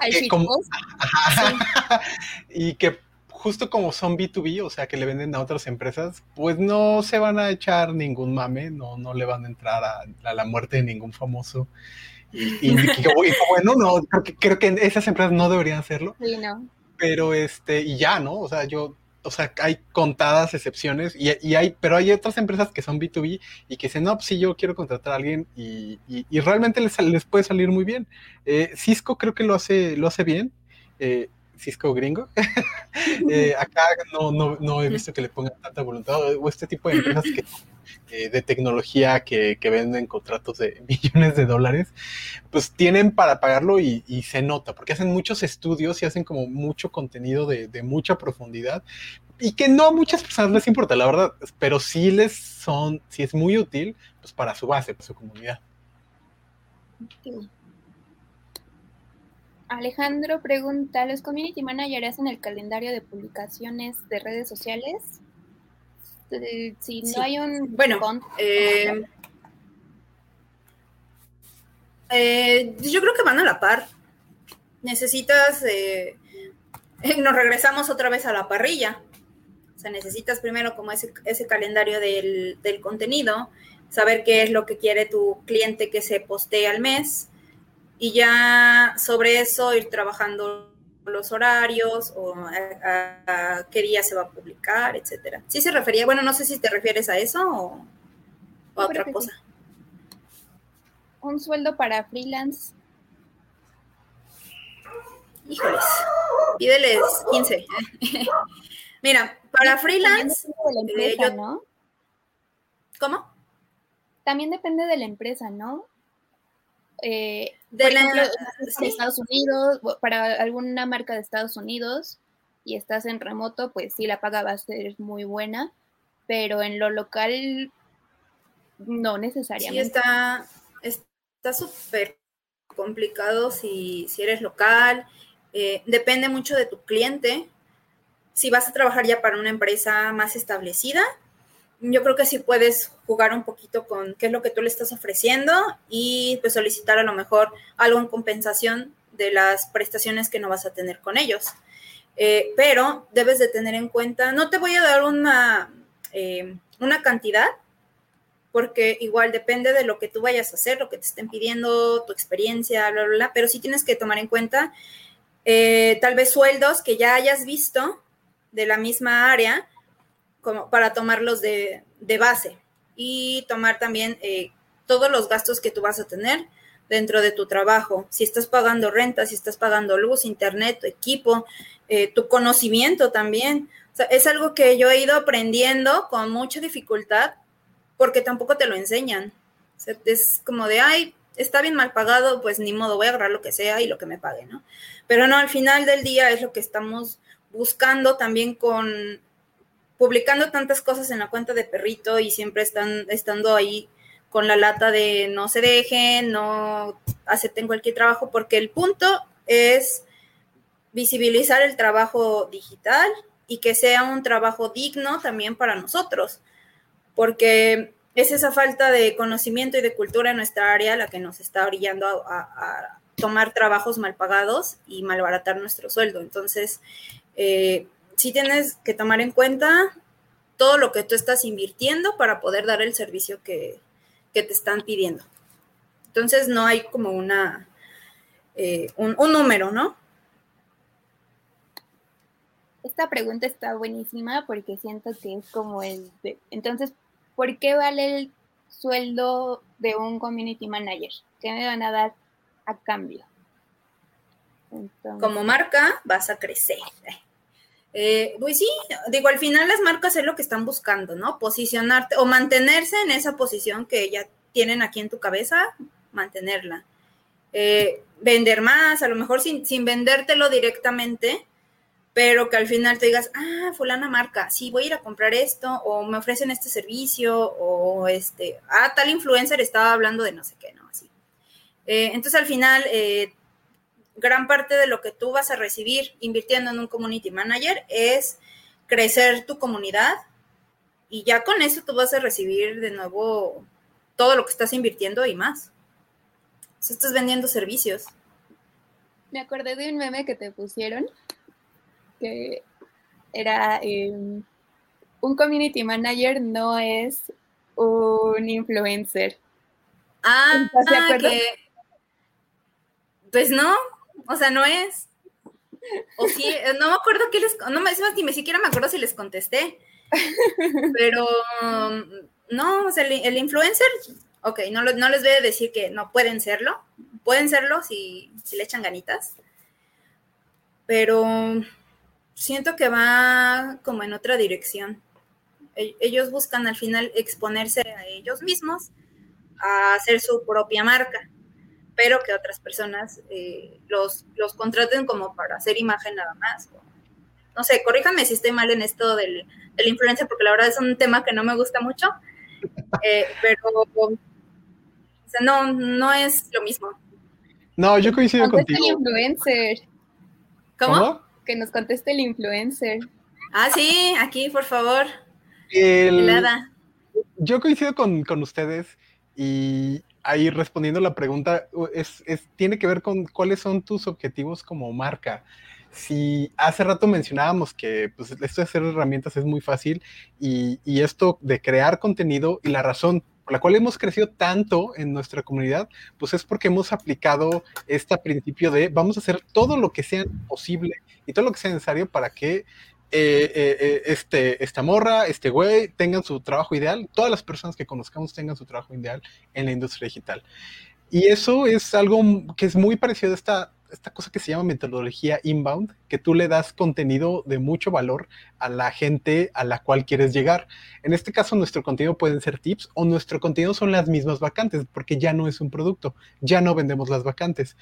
[LAUGHS] y que justo como son B2B, o sea, que le venden a otras empresas, pues no se van a echar ningún mame, no, no le van a entrar a, la muerte de ningún famoso. Y, bueno, no, creo que, creo que esas empresas no deberían hacerlo. Sí, no. Pero este, y ya, ¿no? O sea, yo o sea, hay contadas excepciones y, hay, pero hay otras empresas que son B2B y que dicen, no, pues sí, yo quiero contratar a alguien y, realmente les, les, puede salir muy bien. Eh, Cisco creo que lo hace, lo hace bien. Eh, Cisco gringo. [LAUGHS] Eh, [LAUGHS] acá no, no, no, he visto que le pongan tanta voluntad o este tipo de empresas que, eh, de tecnología que, que, venden contratos de [LAUGHS] millones de dólares, pues tienen para pagarlo y, y, se nota, porque hacen muchos estudios y hacen como mucho contenido de, de mucha profundidad y que no a muchas personas les importa, la verdad, pero sí les son, sí es muy útil pues para su base, para su comunidad. Alejandro pregunta, ¿los community managers en el calendario de publicaciones de redes sociales? Eh, si no hay un... Bueno, eh, eh, yo creo que van a la par. Necesitas... [LAUGHS] nos regresamos otra vez a la parrilla. O sea, necesitas primero como ese, ese calendario del, del contenido, saber qué es lo que quiere tu cliente que se postee al mes y ya sobre eso ir trabajando los horarios o a, qué día se va a publicar, etcétera. Sí se refería, bueno, no sé si te refieres a eso o, a otra cosa. Un sueldo para freelance. Híjoles, pídeles 15. [LAUGHS] Mira, para freelance, de la eh, ¿no? ¿Cómo? También depende de la empresa, ¿no? Eh, por ejemplo, Estados Unidos, para alguna marca de Estados Unidos y estás en remoto, pues sí, la paga va a ser muy buena, pero en lo local no necesariamente. Sí, está está súper complicado si, si, eres local, eh, depende mucho de tu cliente. Si vas a trabajar ya para una empresa más establecida, yo creo que sí puedes jugar un poquito con qué es lo que tú le estás ofreciendo y pues solicitar a lo mejor algo en compensación de las prestaciones que no vas a tener con ellos. Eh, pero debes de tener en cuenta, no te voy a dar una, eh, una cantidad, porque igual depende de lo que tú vayas a hacer, lo que te estén pidiendo, tu experiencia, bla, bla, bla, pero sí tienes que tomar en cuenta eh, tal vez sueldos que ya hayas visto de la misma área para tomarlos de, de base y tomar también eh, todos los gastos que tú vas a tener dentro de tu trabajo. Si estás pagando renta, si estás pagando luz, internet, tu equipo, eh, tu conocimiento también. es algo que yo he ido aprendiendo con mucha dificultad porque tampoco te lo enseñan. es como de, ay, está bien mal pagado, pues ni modo, voy a agarrar lo que sea y lo que me pague, ¿no? Pero no, al final del día es lo que estamos buscando también con publicando tantas cosas en la cuenta de perrito y siempre están estando ahí con la lata de no se dejen, no acepten cualquier trabajo, porque el punto es visibilizar el trabajo digital y que sea un trabajo digno también para nosotros, porque es esa falta de conocimiento y de cultura en nuestra área la que nos está orillando a, tomar trabajos mal pagados y malbaratar nuestro sueldo. Entonces, eh, sí tienes que tomar en cuenta todo lo que tú estás invirtiendo para poder dar el servicio que, te están pidiendo. Entonces no hay como una eh, un, número, ¿no? Esta pregunta está buenísima porque siento que es como el entonces, ¿por qué vale el sueldo de un community manager? ¿Qué me van a dar a cambio? Como marca vas a crecer. Eh, pues sí, digo, al final las marcas es lo que están buscando, ¿no? Posicionarte o mantenerse en esa posición que ya tienen aquí en tu cabeza, mantenerla. Eh, vender más, a lo mejor sin, sin vendértelo directamente, pero que al final te digas, ah, fulana marca, sí, voy a ir a comprar esto, o me ofrecen este servicio, o este, ah, tal influencer estaba hablando de no sé qué, ¿no? Así. Eh, entonces al final gran parte de lo que tú vas a recibir invirtiendo en un community manager es crecer tu comunidad y ya con eso tú vas a recibir de nuevo todo lo que estás invirtiendo y más. O estás vendiendo servicios. Me acordé de un meme que te pusieron que era em, un community manager no es un influencer. Ah, que, pues no, o sea, no es. O no me acuerdo qué les, no me ni me siquiera me acuerdo si les contesté. Pero no, o sea, el, influencer, ok, no, no les voy a decir que no pueden serlo, pueden serlo si, si le echan ganitas. pero siento que va como en otra dirección. E-, ellos buscan al final exponerse a ellos mismos, a hacer su propia marca, pero que otras personas eh, los, los contraten como para hacer imagen nada más. No sé, corríjame si estoy mal en esto del, del influencer, porque la verdad es un tema que no me gusta mucho, [LAUGHS] eh, pero no, no es lo mismo. No, yo coincido contigo. el influencer. ¿Cómo? Que nos conteste el influencer. Ah, sí, aquí, por favor. Nada. Yo coincido con, ustedes y ahí respondiendo la pregunta, es, tiene que ver con cuáles son tus objetivos como marca. Si hace rato mencionábamos que pues, esto de hacer herramientas es muy fácil y, y esto de crear contenido y la razón por la cual hemos crecido tanto en nuestra comunidad, pues es porque hemos aplicado este principio de vamos a hacer todo lo que sea posible y todo lo que sea necesario para que eh, eh, eh, este, esta morra, este güey, tengan su trabajo ideal, todas las personas que conozcamos tengan su trabajo ideal en la industria digital. Y eso es algo que es muy parecido a esta esta cosa que se llama metodología inbound, que tú le das contenido de mucho valor a la gente a la cual quieres llegar. En este caso, nuestro contenido pueden ser tips o nuestro contenido son las mismas vacantes, porque ya no es un producto, ya no vendemos las vacantes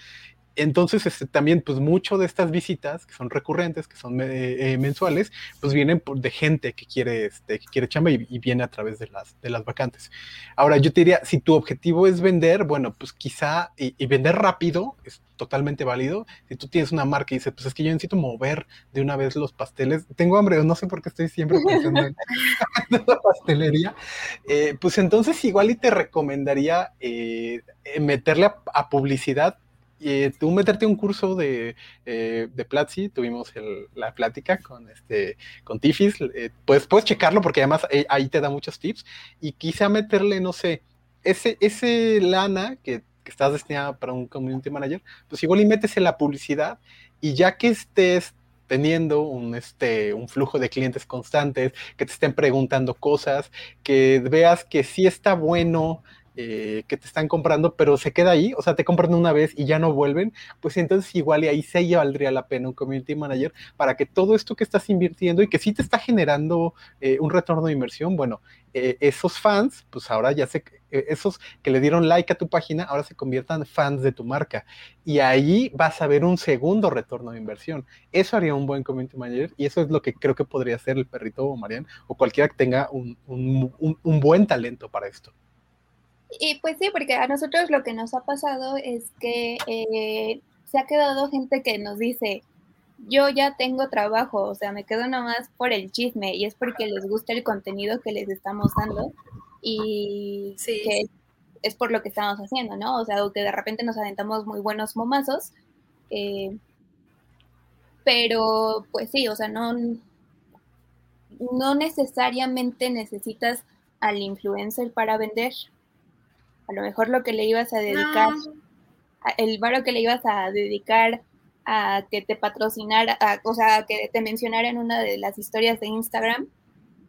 entonces, este, también, pues mucho de estas visitas, que son recurrentes, que son eh, eh, mensuales, pues vienen de gente que quiere, este, que quiere chamba y, viene a través de las, de las vacantes. Ahora, yo te diría, si tu objetivo es vender, bueno, pues quizá, y, vender rápido es totalmente válido. Si tú tienes una marca y dices, pues es que yo necesito mover de una vez los pasteles, tengo hambre, no sé por qué estoy siempre pensando en [LAUGHS] la pastelería, eh, pues entonces igual y te recomendaría meterle a publicidad y tú meterte un curso de, eh, de Platzi, tuvimos la plática con, este, con Tifis, eh, pues puedes checarlo porque además eh, ahí te da muchos tips. Y quizá meterle, no sé, ese, ese lana que, que estás destinada para un community manager, pues igual y metes en la publicidad y ya que estés teniendo un, este, un flujo de clientes constantes, que te estén preguntando cosas, que veas que sí está bueno eh, que te están comprando, pero se queda ahí, o sea, te compran una vez y ya no vuelven, pues entonces igual y ahí sí valdría la pena un community manager para que todo esto que estás invirtiendo y que sí te está generando eh, un retorno de inversión, bueno, eh, esos fans, pues ahora ya sé, esos que le dieron like a tu página, ahora se conviertan fans de tu marca y ahí vas a ver un segundo retorno de inversión. Eso haría un buen community manager y eso es lo que creo que podría hacer el perrito o Marian o cualquiera que tenga un, un buen talento para esto. Y pues sí, porque a nosotros lo que nos ha pasado es que eh, se ha quedado gente que nos dice, yo ya tengo trabajo, o sea, me quedo nomás por el chisme y es porque les gusta el contenido que les estamos dando y que es por lo que estamos haciendo, ¿no? O sea, que de repente nos aventamos muy buenos momazos, eh, pero pues sí, o sea, no, no necesariamente necesitas al influencer para vender a lo mejor lo que le ibas a dedicar, el varo que le ibas a dedicar a que te patrocinara, o sea, que te mencionara en una de las historias de Instagram,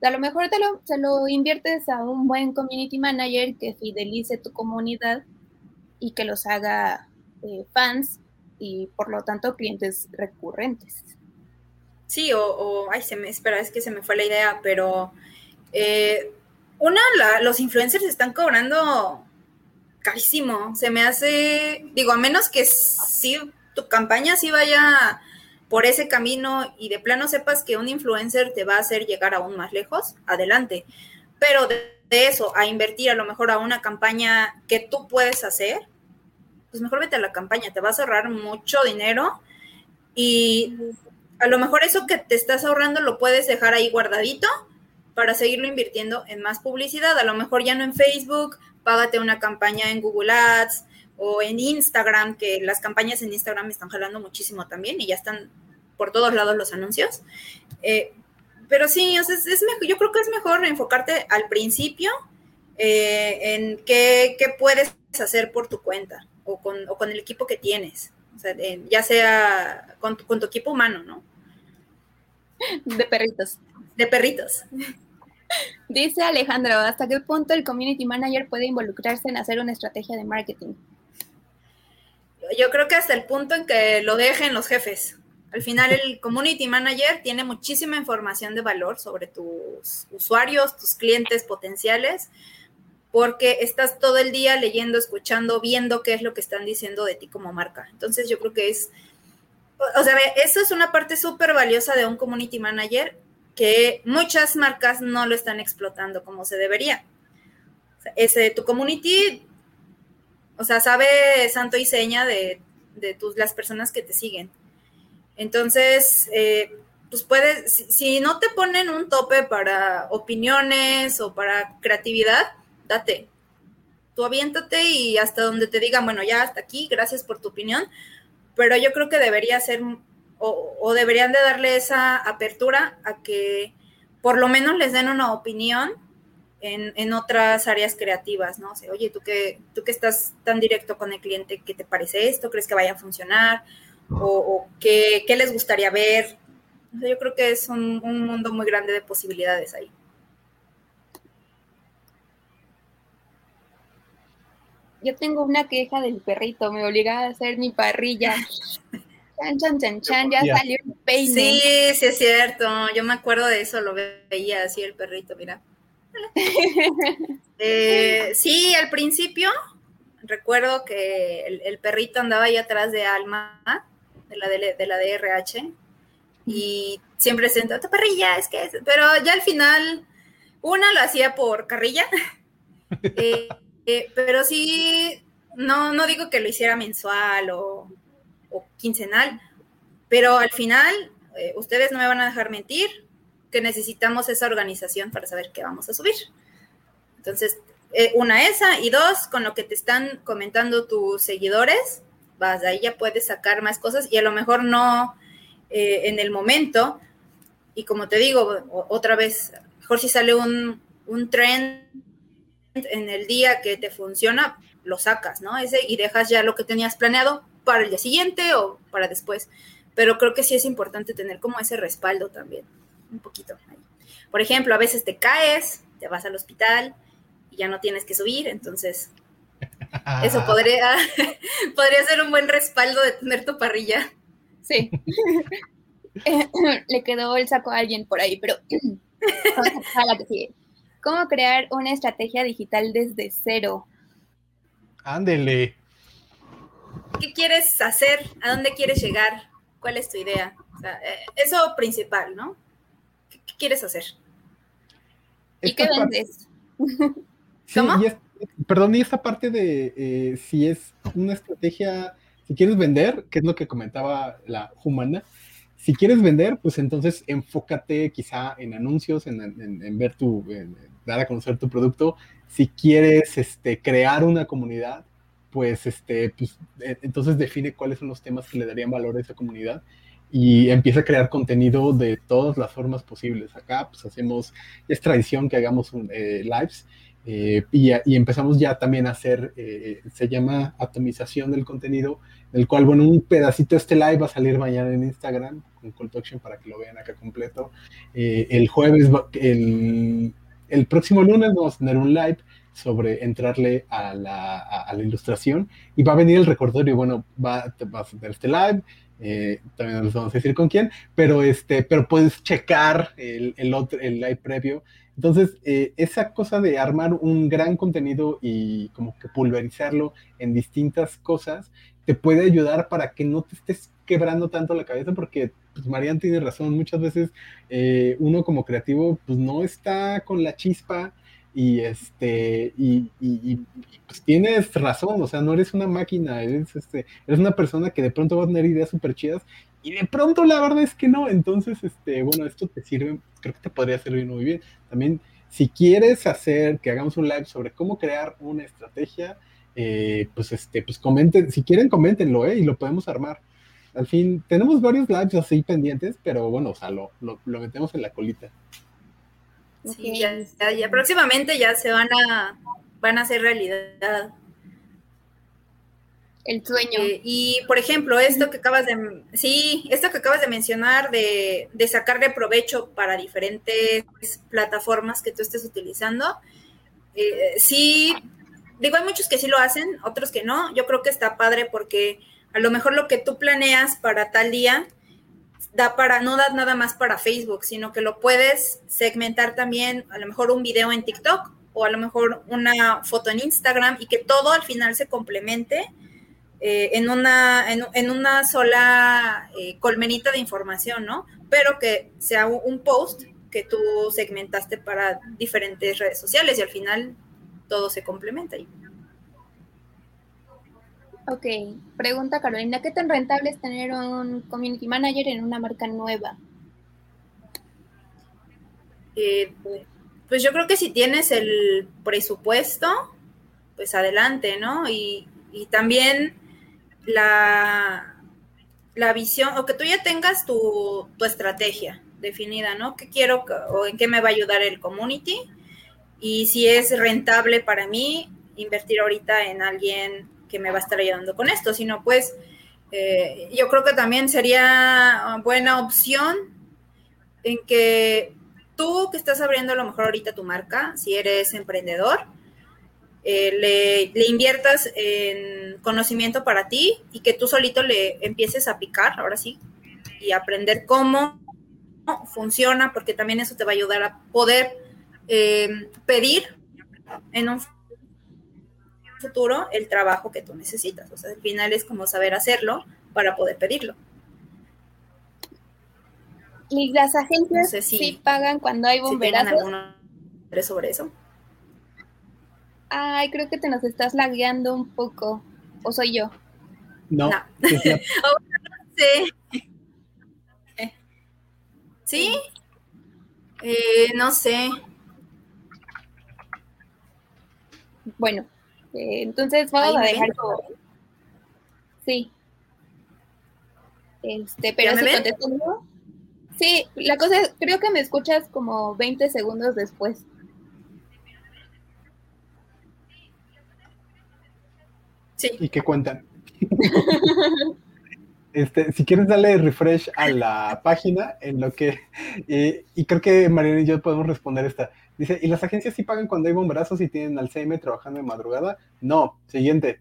a lo mejor te lo, se lo inviertes a un buen community manager que fidelice tu comunidad y que los haga eh, fans y por lo tanto clientes recurrentes. Sí, o, ay, se me, espera, es que se me fue la idea, pero eh, una, los influencers están cobrando carísimo. Se me hace, digo, a menos que si tu campaña sí vaya por ese camino y de plano sepas que un influencer te va a hacer llegar aún más lejos, adelante. Pero de, eso a invertir a lo mejor a una campaña que tú puedes hacer, pues mejor vete a la campaña, te vas a ahorrar mucho dinero y a lo mejor eso que te estás ahorrando lo puedes dejar ahí guardadito para seguirlo invirtiendo en más publicidad, a lo mejor ya no en Facebook, págate una campaña en Google Ads o en Instagram, que las campañas en Instagram están jalando muchísimo también y ya están por todos lados los anuncios. Eh, pero sí, es, mejor, yo creo que es mejor enfocarte al principio eh, en qué, puedes hacer por tu cuenta o con, el equipo que tienes, ya sea con, con tu equipo humano, ¿no? De perritos. De perritos. Dice Alejandro, ¿hasta qué punto el community manager puede involucrarse en hacer una estrategia de marketing? Yo creo que hasta el punto en que lo dejen los jefes. Al final el community manager tiene muchísima información de valor sobre tus usuarios, tus clientes potenciales, porque estás todo el día leyendo, escuchando, viendo qué es lo que están diciendo de ti como marca. Entonces yo creo que es, o sea, eso es una parte súper valiosa de un community manager que muchas marcas no lo están explotando como se debería. ese, tu community, o sea, sabe santo y seña de, tus, las personas que te siguen. Entonces, eh, pues puedes, si no te ponen un tope para opiniones o para creatividad, date. Tú aviéntate y hasta donde te digan, bueno, ya hasta aquí, gracias por tu opinión, pero yo creo que debería ser, o, deberían de darle esa apertura a que por lo menos les den una opinión en, otras áreas creativas, ¿no? O sea, oye, tú que, tú que estás tan directo con el cliente, ¿qué te parece esto? ¿Crees que vaya a funcionar? ¿O, qué, les gustaría ver? yo creo que es un mundo muy grande de posibilidades ahí. yo tengo una queja del perrito, me obliga a hacer mi parrilla. [LAUGHS] Chan, chan, chan, chan, ya salió el peine. Sí, sí es cierto. Yo me acuerdo de eso, lo veía así el perrito, mira. [LAUGHS] Eh, sí, al principio recuerdo que el, perrito andaba ahí atrás de Alma, de la, de, la DRH, y siempre sentó, tu parrilla, es que es. Pero ya al final, una lo hacía por carrilla. [LAUGHS] Eh, eh, pero sí, no, no digo que lo hiciera mensual o, quincenal, pero al final, eh, ustedes no me van a dejar mentir que necesitamos esa organización para saber qué vamos a subir. Entonces, eh, una esa y dos, con lo que te están comentando tus seguidores, vas, de ahí ya puedes sacar más cosas y a lo mejor no en el momento. Y como te digo, otra vez, mejor si sale un, un trend en el día que te funciona, lo sacas, ¿no? Ese y dejas ya lo que tenías planeado para el día siguiente o para después. Pero creo que sí es importante tener como ese respaldo también, un poquito. Por ejemplo, a veces te caes, te vas al hospital y ya no tienes que subir, entonces eso [LAUGHS] podría, [LAUGHS] podría ser un buen respaldo de tener tu parrilla. Sí. [LAUGHS] Le quedó el saco a alguien por ahí, pero. [CLEARS THROAT] ¿Cómo crear una estrategia digital desde cero? Ándele. ¿Qué quieres hacer? ¿A dónde quieres llegar? ¿Cuál es tu idea? Eh, eso principal, ¿no? ¿Qué, quieres hacer? ¿Y qué vendes? [LAUGHS] ¿Cómo? perdón, y esta parte de eh, si es una estrategia, si quieres vender, que es lo que comentaba la humana, si quieres vender, pues entonces enfócate quizá en anuncios, en, ver tu, dar a conocer tu producto. Si quieres este, crear una comunidad, pues, este, pues, e, entonces define cuáles son los temas que le darían valor a esa comunidad y empieza a crear contenido de todas las formas posibles. Acá, pues hacemos, es tradición que hagamos eh, lives eh, y, empezamos ya también a hacer, eh, se llama atomización del contenido, el cual, bueno, un pedacito de este live va a salir mañana en Instagram con call to action para que lo vean acá completo. el jueves, el el próximo lunes vamos a tener un live sobre entrarle a la, ilustración y va a venir el recordatorio. Bueno, va, a tener este live, eh, también les vamos a decir con quién, pero, este, pero puedes checar el, otro, el live previo. Entonces, eh, esa cosa de armar un gran contenido y como que pulverizarlo en distintas cosas, te puede ayudar para que no te estés quebrando tanto la cabeza porque pues Marian tiene razón, muchas veces eh, uno como creativo pues no está con la chispa y este y, pues tienes razón, o sea, no eres una máquina, eres este, eres una persona que de pronto va a tener ideas súper chidas y de pronto la verdad es que no, entonces este, bueno, esto te sirve, creo que te podría servir muy bien. También si quieres hacer que hagamos un live sobre cómo crear una estrategia, eh, pues este, pues comenten, si quieren coméntenlo, ¿eh? Y lo podemos armar al fin, tenemos varios lives así pendientes, pero bueno, o sea, lo, metemos en la colita. Sí, ya, próximamente ya se van a, van a hacer realidad. El sueño. Eh, y por ejemplo, esto que acabas de, sí, esto que acabas de mencionar de, de sacarle provecho para diferentes plataformas que tú estés utilizando, eh, sí, digo, hay muchos que sí lo hacen, otros que no. Yo creo que está padre porque a lo mejor lo que tú planeas para tal día, da para, no da nada más para Facebook, sino que lo puedes segmentar también, a lo mejor un video en TikTok o a lo mejor una foto en Instagram y que todo al final se complemente eh, en, una, en, una sola eh, colmenita de información, ¿no? Pero que sea un post que tú segmentaste para diferentes redes sociales y al final todo se complementa. Ahí. Ok, pregunta Carolina, ¿qué tan rentable es tener un community manager en una marca nueva? Eh, pues yo creo que si tienes el presupuesto, pues adelante, ¿no? Y, también la, la, visión, o que tú ya tengas tu, tu, estrategia definida, ¿no? ¿Qué quiero o en qué me va a ayudar el community? Y si es rentable para mí invertir ahorita en alguien me va a estar ayudando con esto, sino pues eh, yo creo que también sería buena opción en que tú que estás abriendo a lo mejor ahorita tu marca, si eres emprendedor, eh, le, inviertas en conocimiento para ti y que tú solito le empieces a picar, ahora sí, y aprender cómo funciona, porque también eso te va a ayudar a poder eh, pedir en un futuro el trabajo que tú necesitas. O sea, al final es como saber hacerlo para poder pedirlo. ¿Y las agencias sí pagan cuando hay bomberazos? Si sobre eso? Ay, creo que te nos estás lagueando un poco. ¿O soy yo? No. sí. [LAUGHS] [LAUGHS] ¿Sí? Eh, no sé. Bueno, entonces vamos a dejar Sí. Este, pero si contesto Sí, la cosa es, creo que me escuchas como 20 segundos después. Sí. ¿Y qué cuentan? [LAUGHS] este, si quieres darle refresh a la página, en lo que, y creo que Mariana y yo podemos responder esta. Dice, ¿y las agencias sí pagan cuando hay bomberazos y tienen al CM trabajando de madrugada? No, siguiente.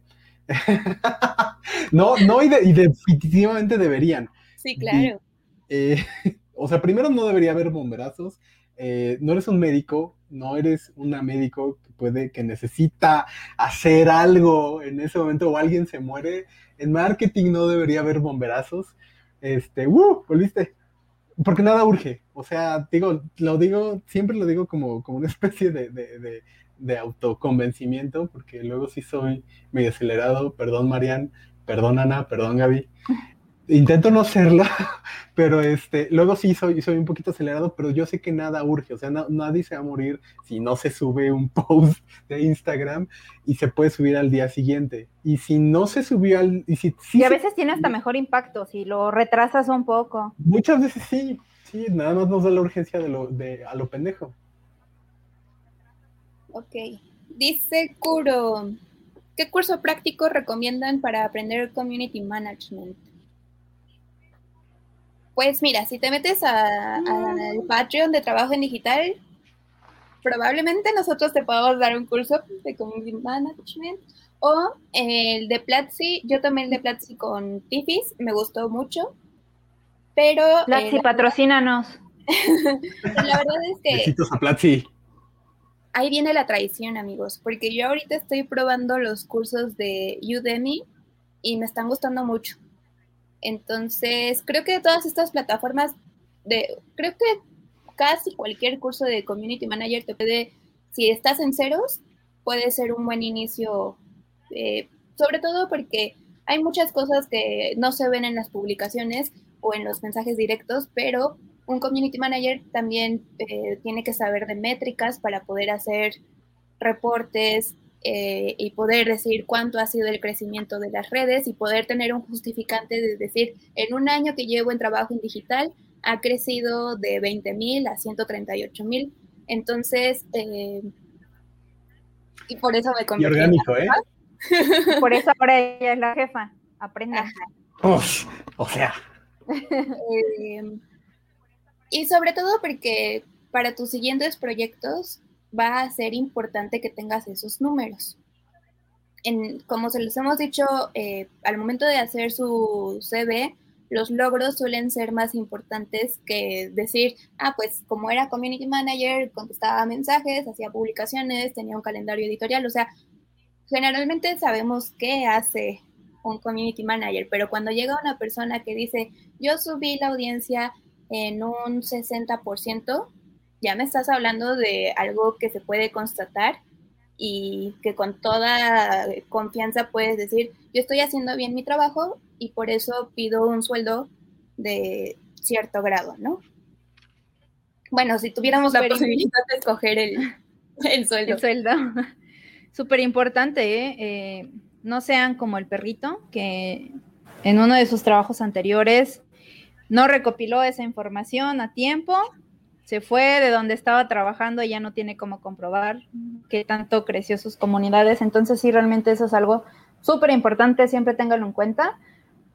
[LAUGHS] no, no, y, definitivamente deberían. Sí, claro. Eh, [LAUGHS] o sea, primero no debería haber bomberazos. Eh, no eres un médico, no eres una médico puede, que necesita hacer algo en ese momento o alguien se muere. En marketing no debería haber bomberazos. Este, ¡uh! Volviste porque nada urge. O sea, digo, lo digo, siempre lo digo como, como una [LAUGHS] especie de, de, de, autoconvencimiento, porque luego sí soy medio acelerado. Perdón, Marian, perdón, Ana, perdón, Gaby. Intento no serlo, [LAUGHS] pero este, luego sí soy, soy un poquito acelerado, pero yo sé que nada urge, o sea, nadie se va a morir si no se sube un [LAUGHS] post de Instagram y se puede subir al día siguiente. Y si no se subió al... Y, si, a veces tiene hasta mejor impacto si lo retrasas un poco. Muchas veces sí, sí, nada más nos da la urgencia de lo, de, a lo pendejo. Ok, dice Kuro, ¿qué curso práctico recomiendan para aprender Community Management? Pues mira, si te metes al Patreon de Trabajo en Digital, probablemente nosotros te podamos dar un curso de Community Management o el de Platzi. Yo tomé el de Platzi con Tifis, me gustó mucho, pero... Platzi, patrocínanos. [LAUGHS] la verdad es que... Besitos a Platzi. Ahí viene la traición, amigos, porque yo ahorita estoy probando los cursos de Udemy y me están gustando mucho. Entonces, creo que todas estas plataformas, de, creo que casi cualquier curso de Community Manager te puede, si estás en ceros, puede ser un buen inicio, eh, sobre todo porque hay muchas cosas que no se ven en las publicaciones o en los mensajes directos, pero un community manager también eh, tiene que saber de métricas para poder hacer reportes, eh, y poder decir cuánto ha sido el crecimiento de las redes y poder tener un justificante de decir, en un año que llevo en trabajo en digital, ha crecido de 20 mil a 138 mil. Entonces, eh, y por eso me convertí. Y orgánico, ¿eh? [LAUGHS] Por eso ahora ella es la jefa. Aprenda. o sea. [LAUGHS] Eh, y sobre todo porque para tus siguientes proyectos va a ser importante que tengas esos números. Como se les hemos dicho, eh, al momento de hacer su CV, los logros suelen ser más importantes que decir, ah, pues como era community manager, contestaba mensajes, hacía publicaciones, tenía un calendario editorial, o sea, generalmente sabemos qué hace un community manager, pero cuando llega una persona que dice, yo subí la audiencia en un 60%, ya me estás hablando de algo que se puede constatar y que con toda confianza puedes decir, yo estoy haciendo bien mi trabajo y por eso pido un sueldo de cierto grado, ¿no? Bueno, si tuviéramos la posibilidad de escoger el, sueldo. [LAUGHS] El sueldo. Súper [LAUGHS] importante, ¿eh? ¿eh? No sean como el perrito que en uno de sus trabajos anteriores no recopiló esa información a tiempo se fue de donde estaba trabajando y ya no tiene cómo comprobar qué tanto creció sus comunidades. Entonces sí, realmente eso es algo súper importante, siempre ténganlo en cuenta,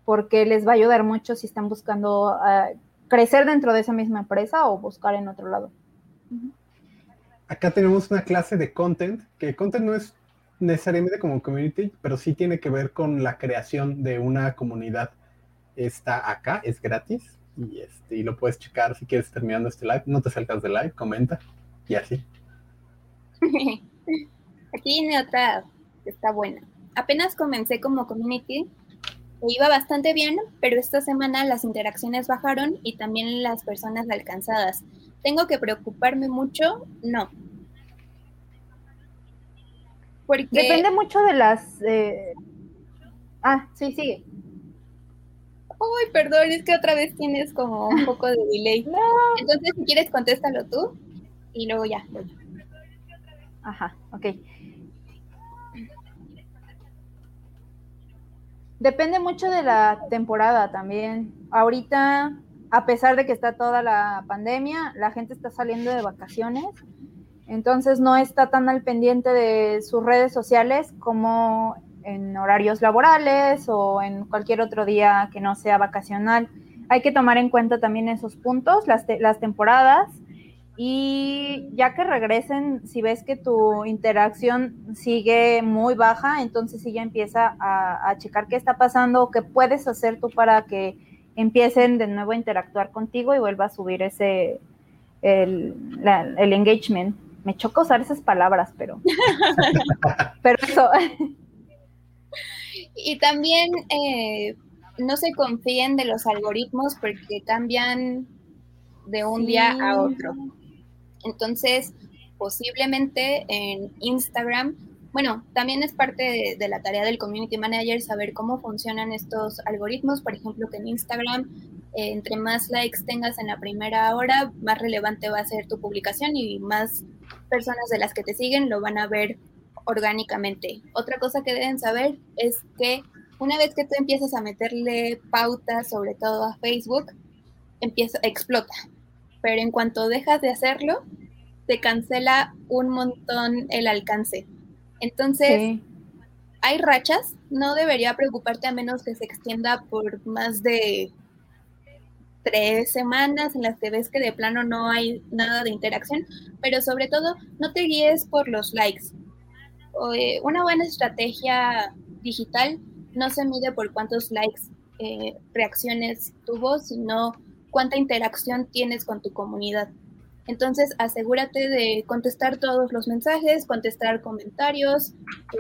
porque les va a ayudar mucho si están buscando ah, crecer dentro de esa misma empresa o buscar en otro lado. Acá tenemos una clase de content, que content no es necesariamente como community, pero sí tiene que ver con la creación de una comunidad. Está acá, es gratis, y, este, y lo puedes checar si quieres terminando este live. No te salgas de live, comenta y así. [LAUGHS] Aquí tiene otra que está buena. Apenas comencé como community, iba bastante bien, pero esta semana las interacciones bajaron y también las personas alcanzadas. ¿Tengo que preocuparme mucho? No. Porque... Depende mucho de las... Eh, ah, sí, sigue. Uy, perdón, es que otra vez tienes como un poco de delay. [LAUGHS] Entonces, si quieres, contéstalo tú y luego ya. Ajá, ok. Depende mucho de la temporada también. Ahorita, a pesar de que está toda la pandemia, la gente está saliendo de vacaciones, entonces no está tan al pendiente de sus redes sociales como en horarios laborales o en cualquier otro día que no sea vacacional. Hay que tomar en cuenta también esos puntos, las, las temporadas, y ya que regresen, si ves que tu interacción sigue muy baja, entonces sí ya empieza a, checar qué está pasando o qué puedes hacer tú para que empiecen de nuevo a interactuar contigo y vuelva a subir ese, el, el engagement. Me choca usar esas palabras, pero, [LAUGHS] pero eso. [LAUGHS] Y también eh, no se confíen de los algoritmos porque cambian de un día a otro. Entonces, posiblemente en Instagram, bueno, también es parte de, la tarea del community manager saber cómo funcionan estos algoritmos. Por ejemplo, que en Instagram, eh, entre más likes tengas en la primera hora, más relevante va a ser tu publicación y más personas de las que te siguen lo van a ver orgánicamente. Otra cosa que deben saber es que una vez que tú empiezas a meterle pautas, sobre todo a Facebook, empieza, explota. Pero en cuanto dejas de hacerlo, te cancela un montón el alcance. Entonces, hay rachas, no debería preocuparte a menos que se extienda por más de tres semanas en las que ves que de plano no hay nada de interacción, pero sobre todo no te guíes por los likes. Eh, una buena estrategia digital no se mide por cuántos likes, eh, reacciones tuvo, sino cuánta interacción tienes con tu comunidad. Entonces, asegúrate de contestar todos los mensajes, contestar comentarios,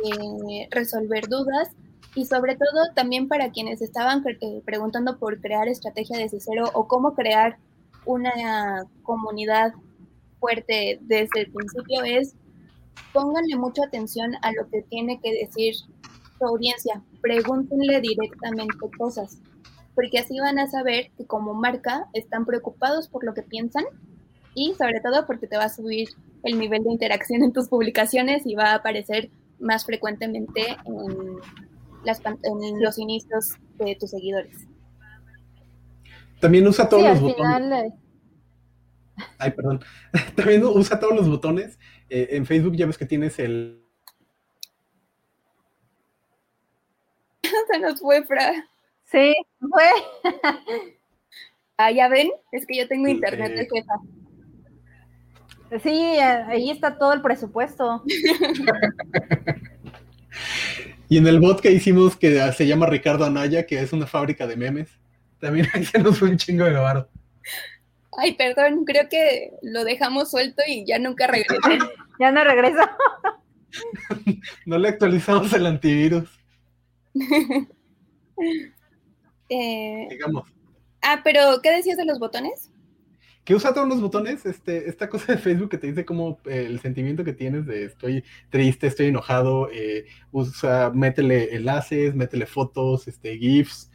eh, resolver dudas y sobre todo también para quienes estaban preguntando por crear estrategia desde cero o cómo crear una comunidad fuerte desde el principio es pónganle mucha atención a lo que tiene que decir su audiencia, pregúntenle directamente cosas, porque así van a saber que como marca están preocupados por lo que piensan y sobre todo porque te va a subir el nivel de interacción en tus publicaciones y va a aparecer más frecuentemente en, las, en los inicios de tus seguidores. También usa todos los botones. Ay, perdón. [LAUGHS] También usa todos los botones eh, en Facebook ya ves que tienes el... [LAUGHS] Se nos fue, Fra. Sí, fue. [LAUGHS] ah, ya ven, es que yo tengo internet de jefa. Sí, ahí está todo el presupuesto. [LAUGHS] y en el bot que hicimos que se llama Ricardo Anaya, que es una fábrica de memes. también ahí se nos fue un chingo de barro. Ay, perdón, creo que lo dejamos suelto y ya nunca regresó. [LAUGHS] ya no regreso. no le actualizamos el antivirus. [LAUGHS] Eh, Digamos. Ah, pero ¿qué decías de los botones? Que usa todos los botones, este, esta cosa de Facebook que te dice como eh, el sentimiento que tienes de estoy triste, estoy enojado, eh, usa, métele enlaces, métele fotos, este, GIFs.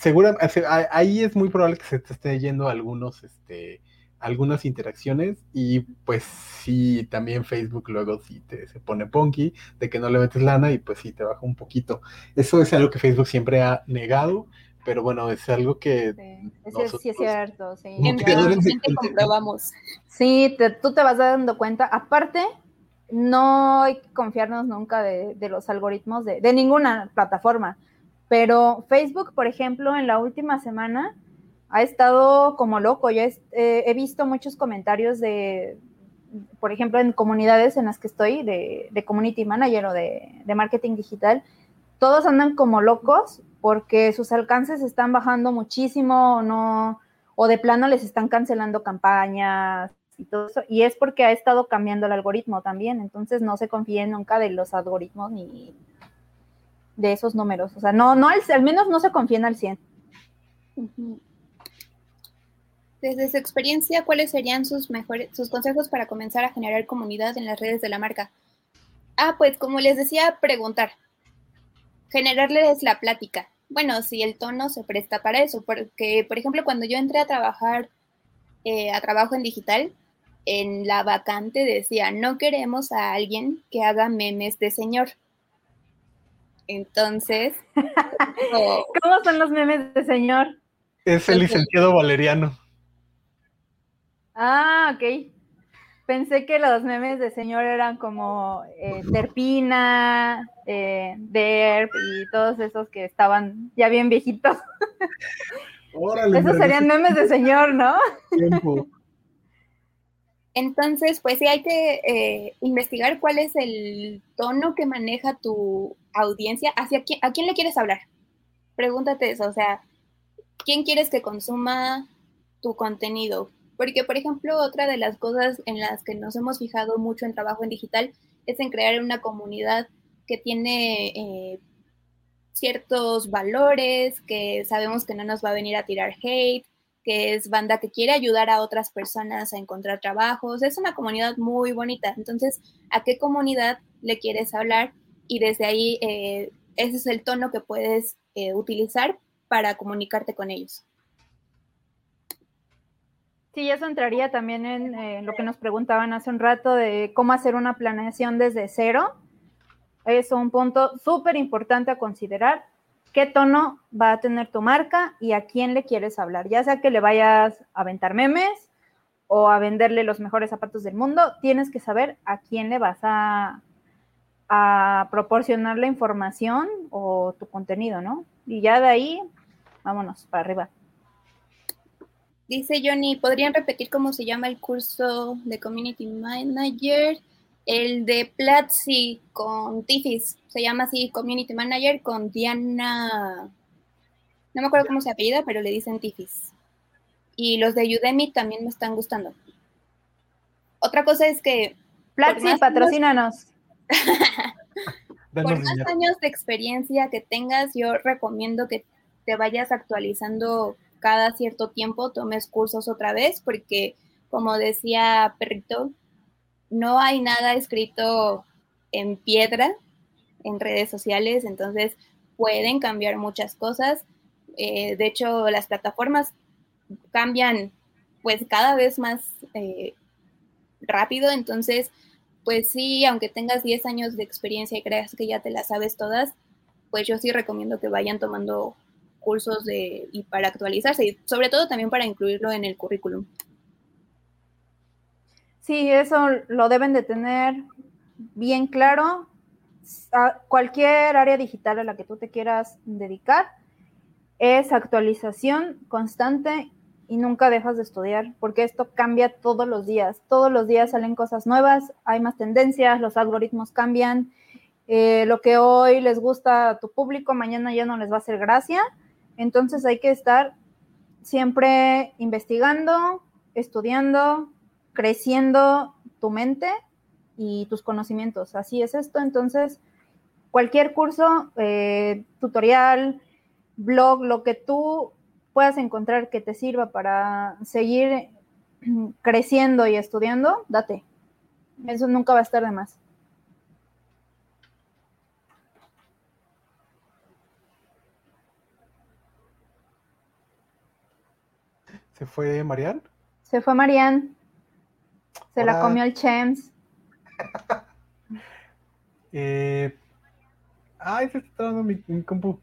Seguramente, ahí es muy probable que se te esté yendo algunos, este, algunas interacciones y pues sí, también Facebook luego sí te se pone punky de que no le metes lana y pues sí te baja un poquito. Eso es algo que Facebook siempre ha negado, pero bueno, es algo que... Sí, sí es cierto, sí. comprobamos. Sí, tú te vas dando cuenta. Aparte, no hay que confiarnos nunca de, de los algoritmos de, de ninguna plataforma, pero Facebook, por ejemplo, en la última semana ha estado como loco. Yo he visto muchos comentarios de, por ejemplo, en comunidades en las que estoy, de, community manager o de, marketing digital, todos andan como locos porque sus alcances están bajando muchísimo, no, o de plano les están cancelando campañas y todo eso, y es porque ha estado cambiando el algoritmo también, entonces no se confíen nunca de los algoritmos ni de esos números, o sea, no, no al, al menos no se confíen al 100. Desde su experiencia, ¿cuáles serían sus mejores, sus consejos para comenzar a generar comunidad en las redes de la marca? Ah, pues como les decía, preguntar. Generarles la plática. Bueno, si el tono se presta para eso, porque, por ejemplo, cuando yo entré a trabajar eh, a trabajo en digital, en la vacante decía, no queremos a alguien que haga memes de señor. Entonces, [LAUGHS] ¿cómo son los memes de señor? Es el licenciado Valeriano. Ah, ok. Pensé que los memes de señor eran como eh, Terpina, eh, Derp y todos esos que estaban ya bien viejitos. esos serían memes de señor, ¿no? Entonces, pues sí hay que eh, investigar cuál es el tono que maneja tu audiencia, hacia quién, a quién le quieres hablar. Pregúntate eso, o sea, ¿quién quieres que consuma tu contenido? Porque, por ejemplo, otra de las cosas en las que nos hemos fijado mucho en trabajo en digital es en crear una comunidad que tiene eh, ciertos valores, que sabemos que no nos va a venir a tirar hate, que es banda que quiere ayudar a otras personas a encontrar trabajos. Es una comunidad muy bonita. Entonces, ¿a qué comunidad le quieres hablar? Y desde ahí, eh, ese es el tono que puedes eh, utilizar para comunicarte con ellos. Sí, eso entraría también en lo que nos preguntaban hace un rato de cómo hacer una planeación desde cero. Es un punto súper importante a considerar. ¿Qué tono va a tener tu marca y a quién le quieres hablar? Ya sea que le vayas a aventar memes o a venderle los mejores zapatos del mundo, tienes que saber a quién le vas a, proporcionar la información o tu contenido, ¿no? Y ya de ahí, vámonos para arriba. Dice Johnny, ¿podrían repetir cómo se llama el curso de Community Manager? El de Platzi con Tifis, se llama así Community Manager con Diana, no me acuerdo cómo se apellida, pero le dicen Tifis. Y los de Udemy también me están gustando. Otra cosa es que... Platzi, patrocínanos. por más [LAUGHS] años de experiencia que tengas, yo recomiendo que te vayas actualizando cada cierto tiempo tomes cursos otra vez, porque como decía Perrito, no hay nada escrito en piedra en redes sociales, entonces pueden cambiar muchas cosas. Eh, de hecho, las plataformas cambian pues cada vez más eh, rápido, entonces pues sí, aunque tengas 10 años de experiencia y creas que ya te las sabes todas, pues yo sí recomiendo que vayan tomando cursos de, y para actualizarse y sobre todo también para incluirlo en el currículum. Sí, eso lo deben de tener bien claro. Cualquier área digital a la que tú te quieras dedicar es actualización constante y nunca dejas de estudiar, porque esto cambia todos los días. Todos los días salen cosas nuevas, hay más tendencias, los algoritmos cambian. Eh, lo que hoy les gusta a tu público, mañana ya no les va a hacer gracia. Entonces hay que estar siempre investigando, estudiando, creciendo tu mente y tus conocimientos. Así es esto. Entonces, cualquier curso, eh, tutorial, blog, lo que tú puedas encontrar que te sirva para seguir [CLEARS THROAT] creciendo y estudiando, date. Eso nunca va a estar de más. ¿Se fue Marian? Se fue Marian. Se la comió el Chems. [LAUGHS] eh... Ay, se está dando mi, compu.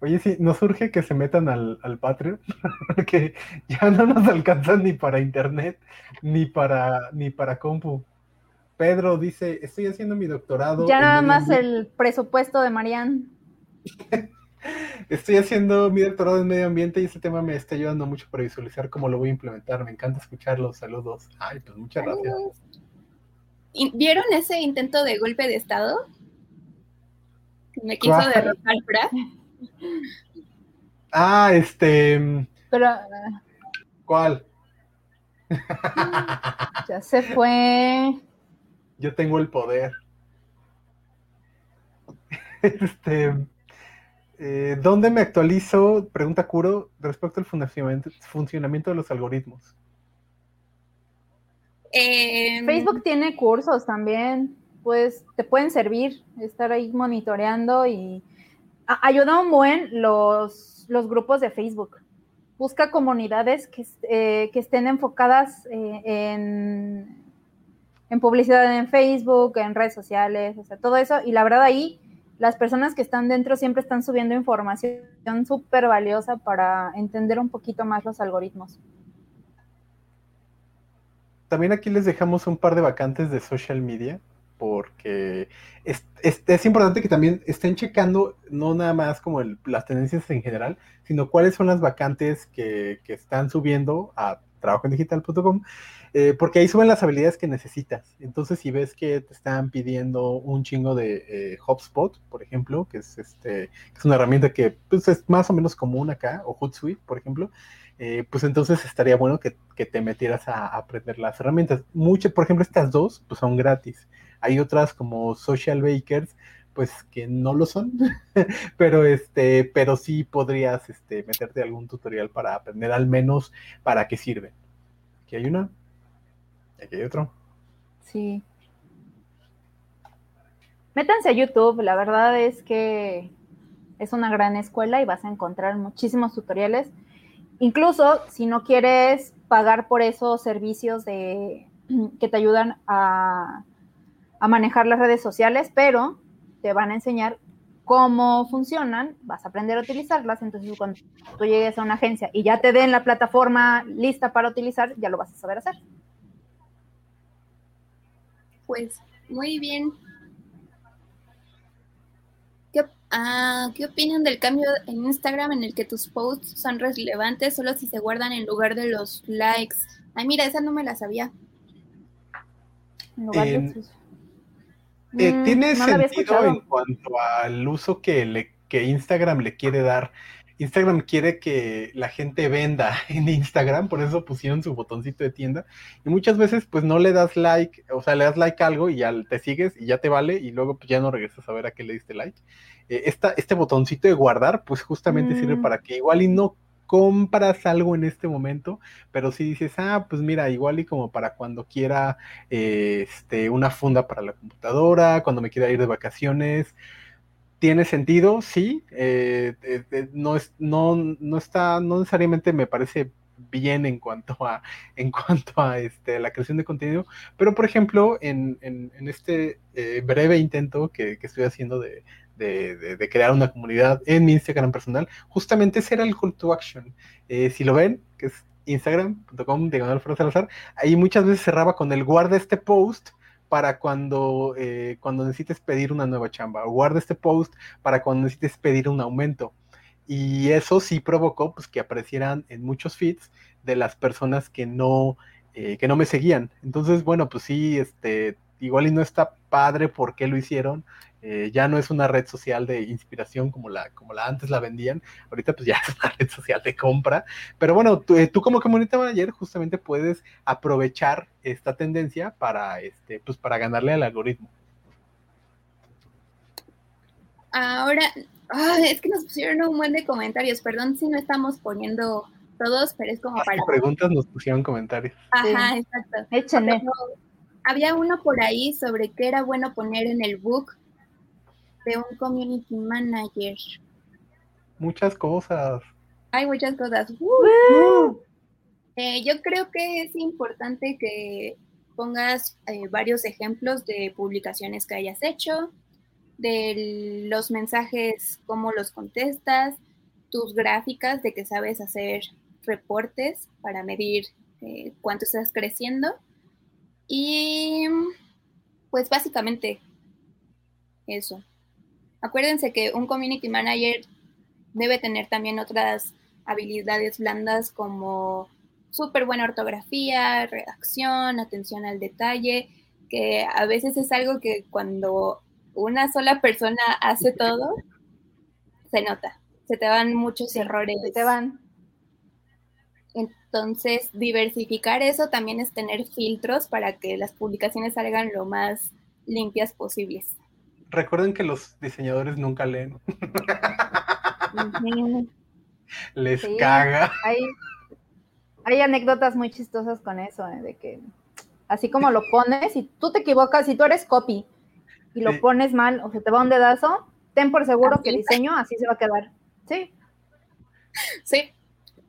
Oye, sí, nos surge que se metan al, al Patreon, [LAUGHS] porque ya no nos alcanzan ni para internet, ni para, ni para compu. Pedro dice, estoy haciendo mi doctorado. Ya nada más el presupuesto de Marian. [LAUGHS] Estoy haciendo mi doctorado en medio ambiente y este tema me está ayudando mucho para visualizar cómo lo voy a implementar. Me encanta escucharlos. Saludos. Ay, pues muchas gracias. ¿Vieron ese intento de golpe de Estado? Me quiso derrotar, ¿verdad? Ah, este. Pero. ¿Cuál? [LAUGHS] Ya se fue. Yo tengo el poder. [LAUGHS] Este. Eh, ¿Dónde me actualizo? Pregunta Curo respecto al funcionamiento, de los algoritmos. Em, Facebook tiene cursos también, pues te pueden servir estar ahí monitoreando y ayuda un buen los, los grupos de Facebook. Busca comunidades que, eh, estén enfocadas eh, en, en publicidad en Facebook, en redes sociales, o sea, todo eso. Y la verdad ahí las personas que están dentro siempre están subiendo información súper valiosa para entender un poquito más los algoritmos. También aquí les dejamos un par de vacantes de social media, porque es, importante que también estén checando no nada más como las tendencias en general, sino cuáles son las vacantes que, que están subiendo a trabajoendigital.com eh, porque ahí suben las habilidades que necesitas. Entonces, si ves que te están pidiendo un chingo de eh, HubSpot, por ejemplo, que es este, es una herramienta que pues, es más o menos común acá, o Hootsuite, por ejemplo, eh, pues entonces estaría bueno que, te metieras a, aprender las herramientas. Muchas, por ejemplo, estas dos, pues son gratis. Hay otras como Social Bakers, pues que no lo son, [LAUGHS] pero este, pero sí podrías este, meterte algún tutorial para aprender al menos para qué sirve. Aquí hay una. Aquí otro. Sí. Métanse a YouTube, la verdad es que es una gran escuela y vas a encontrar muchísimos tutoriales. Incluso si no quieres pagar por esos servicios de, [CLEARS THROAT] que te ayudan a, a manejar las redes sociales, pero te van a enseñar cómo funcionan, vas a aprender a utilizarlas, entonces cuando tú llegues a una agencia y ya te den la plataforma lista para utilizar, ya lo vas a saber hacer. Pues muy bien. ¿Qué, ah, ¿Qué opinan del cambio en Instagram en el que tus posts son relevantes solo si se guardan en lugar de los likes? Ay, mira, esa no me la sabía. En lugar de eh, mm, tiene sentido en cuanto al uso que, le, que Instagram le quiere dar. Instagram quiere que la gente venda [LAUGHS] en Instagram, por eso pusieron su botoncito de tienda. Y muchas veces, pues no le das like, o sea, le das like a algo y ya te sigues y ya te vale, y luego pues ya no regresas a ver a qué le diste like. Eh, este botoncito de guardar, pues justamente sirve mm. para que igual y no compras algo en este momento, pero si dices, ah, pues mira, igual y como para cuando quiera eh, este, una funda para la computadora, cuando me quiera ir de vacaciones, tiene sentido, sí, eh, eh, no, es, no, no está, no necesariamente me parece bien en cuanto a [LAUGHS] en cuanto a este, la creación de contenido, pero por ejemplo, en, en, este breve intento que, estoy haciendo de, de, crear una comunidad en mi Instagram personal, justamente ese era el call to action. Eh, si lo ven, que es instagram.com, diagonal Salazar, ahí muchas veces cerraba con el guarda este post para cuando, eh, cuando necesites pedir una nueva chamba, guarda este post para cuando necesites pedir un aumento. Y eso sí provocó pues, que aparecieran en muchos feeds de las personas que no, eh, que no me seguían. Entonces, bueno, pues sí, este, igual y no está padre por qué lo hicieron, Eh, ya no es una red social de inspiración como la, como la antes la vendían, ahorita pues ya [LAUGHS] es una red social de compra, pero bueno, tú, eh, tú como community manager justamente puedes aprovechar esta tendencia para, este, pues para ganarle al algoritmo. Ahora, es que nos pusieron un buen de comentarios, perdón si no estamos poniendo todos, pero es como para... preguntas nos pusieron comentarios. Ajá, exacto. Échenle. Había uno por ahí sobre qué era bueno poner en el book de un community manager? Muchas cosas. Hay muchas cosas. Uh. Eh, yo creo que es importante que pongas eh, varios ejemplos de publicaciones que hayas hecho, de los mensajes, cómo los contestas, tus gráficas de que sabes hacer reportes para medir eh, cuánto estás creciendo. Y pues básicamente eso. Acuérdense que un community manager debe tener también otras habilidades blandas como súper buena ortografía, redacción, atención al detalle, que a veces es algo que cuando una sola persona hace todo, se nota, se te van muchos errores. Se te van. Entonces, diversificar eso también es tener filtros para que las publicaciones salgan lo más limpias posibles recuerden que los diseñadores nunca leen. [LAUGHS] Les caga. Hay, anécdotas muy chistosas con eso, ¿eh? de que así como lo pones, y tú te equivocas, si tú eres copy y lo pones mal o se te va un dedazo, ten por seguro que el diseño así se va a quedar. Sí. Sí,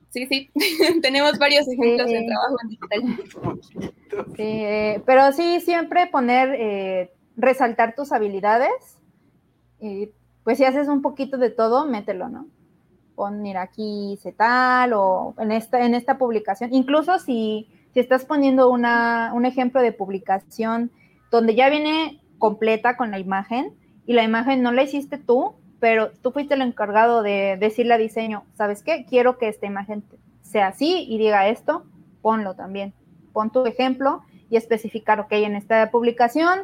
sí, sí. [LAUGHS] Tenemos varios ejemplos de trabajo en digital. [LAUGHS] Sí, eh, pero sí, siempre poner eh, resaltar tus habilidades. Y pues si haces un poquito de todo, mételo, ¿no? Pon, aquí hice tal, o en esta, en esta publicación. Incluso si, si estás poniendo una, un ejemplo de publicación donde ya viene completa con la imagen y la imagen no la hiciste tú, pero tú fuiste el encargado de decirle a diseño, ¿sabes qué? Quiero que esta imagen sea así y diga esto, ponlo también. Pon tu ejemplo y especificar, ok, en esta publicación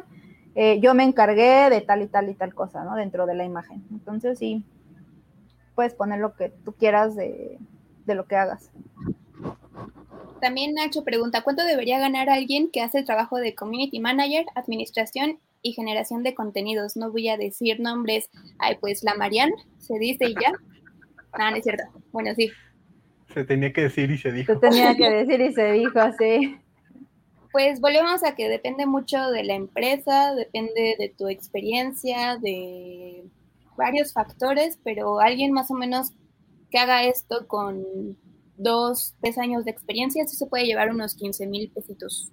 eh, yo me encargué de tal y tal y tal cosa, ¿no? Dentro de la imagen. Entonces sí, puedes poner lo que tú quieras de, lo que hagas. También Nacho pregunta, ¿cuánto debería ganar alguien que hace el trabajo de community manager, administración y generación de contenidos? No voy a decir nombres. Ay, pues la Marian, se dice y ya. Ah, no es cierto. Bueno, sí. Se tenía que decir y se dijo. Se tenía que [LAUGHS] decir y se dijo, sí. Pues volvemos a que depende mucho de la empresa, depende de tu experiencia, de varios factores, pero alguien más o menos que haga esto con dos, tres años de experiencia, sí se puede llevar unos 15 mil pesitos.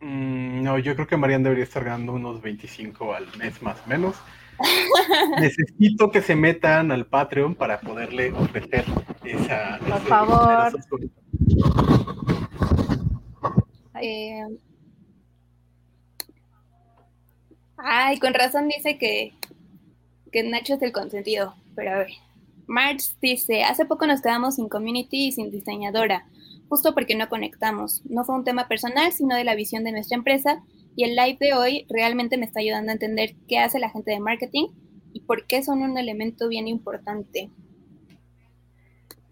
Mm, no, yo creo que Marian debería estar ganando unos 25 al mes más o menos. [LAUGHS] Necesito que se metan al Patreon para poderle ofrecer esa. Por favor. Eh, ay, con razón dice que, que Nacho es el consentido. Pero a ver. March dice, hace poco nos quedamos sin community y sin diseñadora, justo porque no conectamos. No fue un tema personal, sino de la visión de nuestra empresa. Y el live de hoy realmente me está ayudando a entender qué hace la gente de marketing y por qué son un elemento bien importante.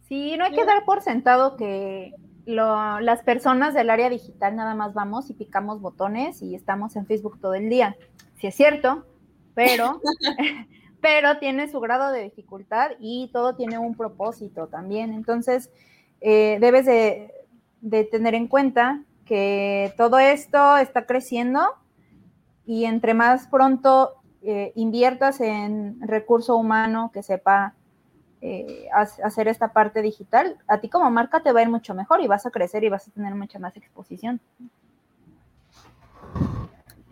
Sí, no hay que dar por sentado que las personas del área digital nada más vamos y picamos botones y estamos en Facebook todo el día. Sí es cierto, pero, [LAUGHS] [LAUGHS] pero tiene su grado de dificultad y todo tiene un propósito también. Entonces, eh, debes de, tener en cuenta que todo esto está creciendo y entre más pronto eh, inviertas en recurso humano que sepa eh, hacer esta parte digital, a ti como marca te va a ir mucho mejor y vas a crecer y vas a tener mucha más exposición.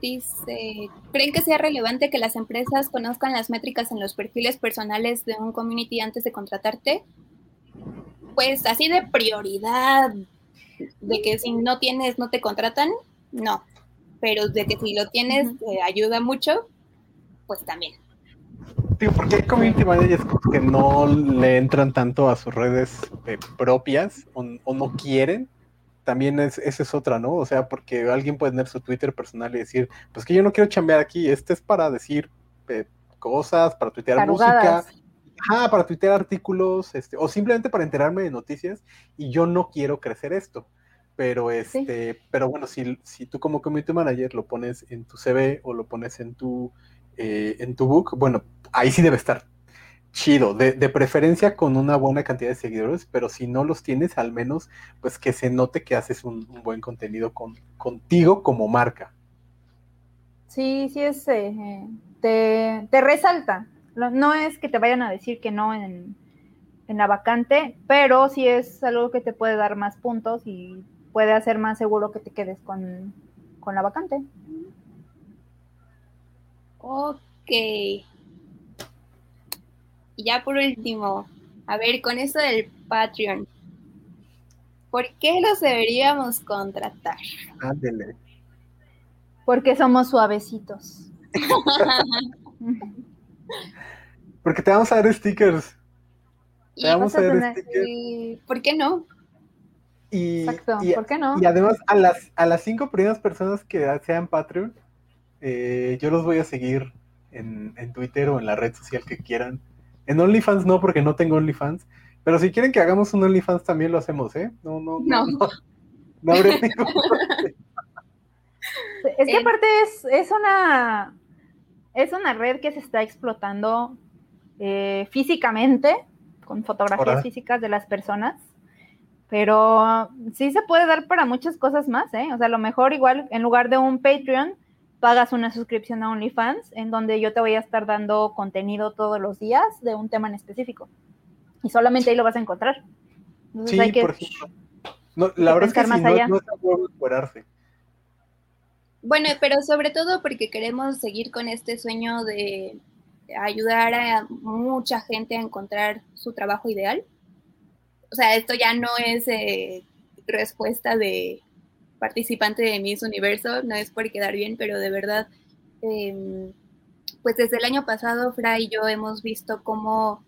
Dice, ¿creen que sea relevante que las empresas conozcan las métricas en los perfiles personales de un community antes de contratarte? Pues así de prioridad, de que si no tienes, no te contratan, no. Pero de que si lo tienes, te ayuda mucho, pues también porque hay community managers que no le entran tanto a sus redes eh, propias o, no quieren. También es, esa es otra, ¿no? O sea, porque alguien puede tener su Twitter personal y decir, pues que yo no quiero chambear aquí, este es para decir eh, cosas, para tuitear música, ah, para tuitear artículos, este, o simplemente para enterarme de noticias, y yo no quiero crecer esto. Pero este, pero bueno, si, si tú como community manager lo pones en tu CV o lo pones en tu eh, en tu book, bueno, ahí sí debe estar chido, de, preferencia con una buena cantidad de seguidores, pero si no los tienes, al menos pues que se note que haces un, buen contenido con, contigo como marca. Sí, sí es, eh, te, resalta. No es que te vayan a decir que no en, en la vacante, pero sí es algo que te puede dar más puntos y puede hacer más seguro que te quedes con, con la vacante. Ok. Y ya por último, a ver, con eso del Patreon, ¿por qué los deberíamos contratar? Ándele. Porque somos suavecitos. [LAUGHS] Porque te vamos a dar stickers. Te vamos a, dar stickers. ¿Por qué no? Y, Exacto, ¿por qué no? Y además, a las, a las cinco primeras personas que sean Patreon, eh, yo los voy a seguir en, en, Twitter o en la red social que quieran. En OnlyFans no, porque no tengo OnlyFans. Pero si quieren que hagamos un OnlyFans también lo hacemos, ¿eh? No, no, no. No, no, [LAUGHS] Es que aparte es, es, una es una red que se está explotando eh, físicamente, con fotografías físicas de las personas. Pero sí se puede dar para muchas cosas más, ¿eh? O sea, a lo mejor igual en lugar de un Patreon, pagas una suscripción a OnlyFans, en donde yo te voy a estar dando contenido todos los días de un tema en específico. Y solamente ahí lo vas a encontrar. sí, hay que, por ejemplo. No, la verdad es que más allá. no, Bueno, pero sobre todo porque queremos seguir con este sueño de ayudar a mucha gente a encontrar su trabajo ideal. O sea, esto ya no es eh, respuesta de participante de Miss Universo, no es por quedar bien, pero de verdad, em, pues desde el año pasado, Fra y yo hemos visto cómo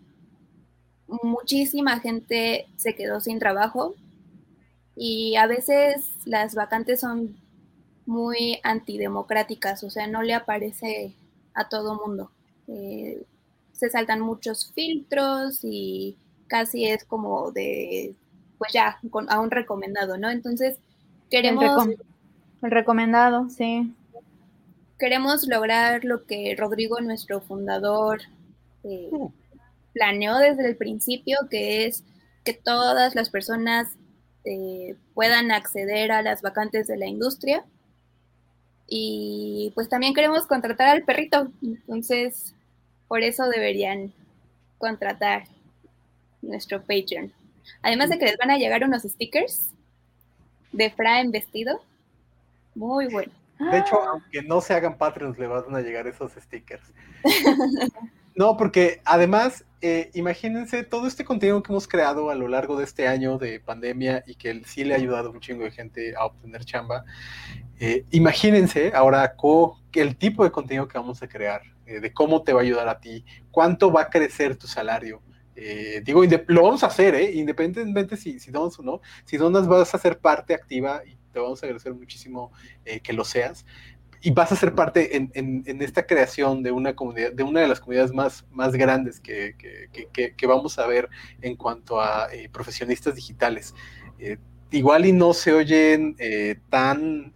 muchísima gente se quedó sin trabajo y a veces las vacantes son muy antidemocráticas, o sea, no le aparece a todo mundo. Eh, se saltan muchos filtros y casi es como de, pues ya, a un recomendado, ¿no? Entonces, Queremos... El, recomendado, sí. Queremos lograr lo que Rodrigo, nuestro fundador, eh, uh. planeó desde el principio, que es que todas las personas eh, puedan acceder a las vacantes de la industria. Y pues también queremos contratar al perrito, entonces por eso deberían contratar nuestro Patreon. Además de que les van a llegar unos stickers de Fra en vestido. Muy bueno. De hecho, aunque no se hagan Patreons, le van a llegar esos stickers. [LAUGHS] no, porque además, eh, imagínense todo este contenido que hemos creado a lo largo de este año de pandemia y que sí le ha ayudado a un chingo de gente a obtener chamba. Eh, imagínense ahora el tipo de contenido que vamos a crear, eh, de cómo te va a ayudar a ti, cuánto va a crecer tu salario, eh, digo, lo vamos a hacer, ¿eh? independientemente si, si donas o no. Si donas vas a ser parte activa y te vamos a agradecer muchísimo eh, que lo seas. Y vas a ser parte en, en, esta creación de una comunidad, de una de las comunidades más, más grandes que, que, que, vamos a ver en cuanto a profesionistas digitales igual y no se oyen tan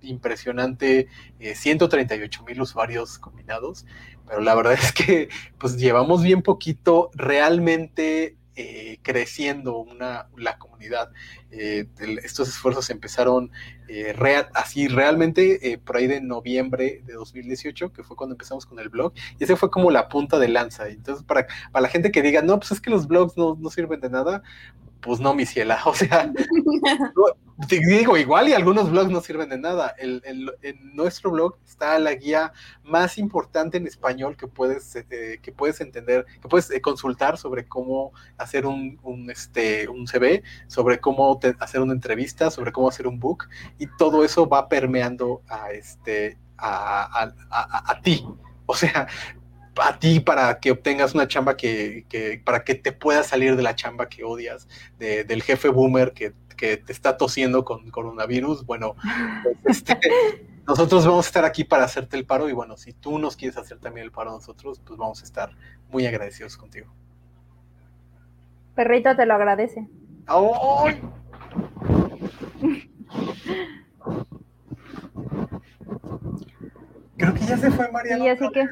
impresionante 138 mil usuarios combinados, pero la verdad es que pues llevamos bien poquito realmente eh, creciendo una, la comunidad. Eh, estos esfuerzos empezaron eh, así realmente por ahí de noviembre de 2018, que fue cuando empezamos con el blog, y ese fue como la punta de lanza. Entonces, para, para la gente que diga, no, pues es que los blogs no, no sirven de nada, pues no, mi ciela. [LAUGHS] O sea, [LAUGHS] digo, igual y algunos blogs no sirven de nada. El, en nuestro blog está la guía más importante en español que puedes, eh, que puedes entender, que puedes eh, consultar sobre cómo hacer un, un, este, un CV, sobre cómo hacer una entrevista, sobre cómo hacer un book, y todo eso va permeando a, este, a, a, a ti. O sea, a ti para que obtengas una chamba que, que, para que te puedas salir de la chamba que odias, del jefe boomer que, te está tosiendo con coronavirus, bueno, pues, [LAUGHS] este, nosotros vamos a estar aquí para hacerte el paro y bueno, si tú nos quieres hacer también el paro a nosotros, pues vamos a estar muy agradecidos contigo. Perrito te lo agradece. ¡Ay! [LAUGHS] Creo que ya se fue Mariana. Sí, así que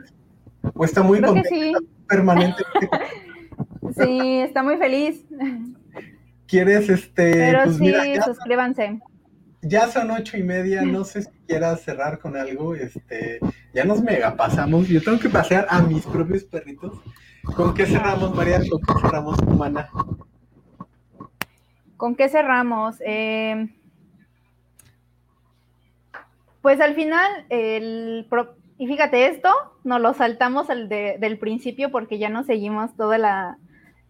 O está muy creo contenta sí. permanentemente. [LAUGHS] Sí, está muy feliz. ¿Quieres este? Pero pues sí, mira, ya, suscríbanse. ya son ocho y media, no sé si quieras cerrar con algo, este, ya nos mega pasamos, yo tengo que pasear a mis propios perritos. ¿Con qué cerramos, María? ¿Con qué cerramos, humana? ¿Con qué cerramos? Eh, pues al final, el pro- y fíjate, esto nos lo saltamos al de- del principio porque ya no seguimos toda la,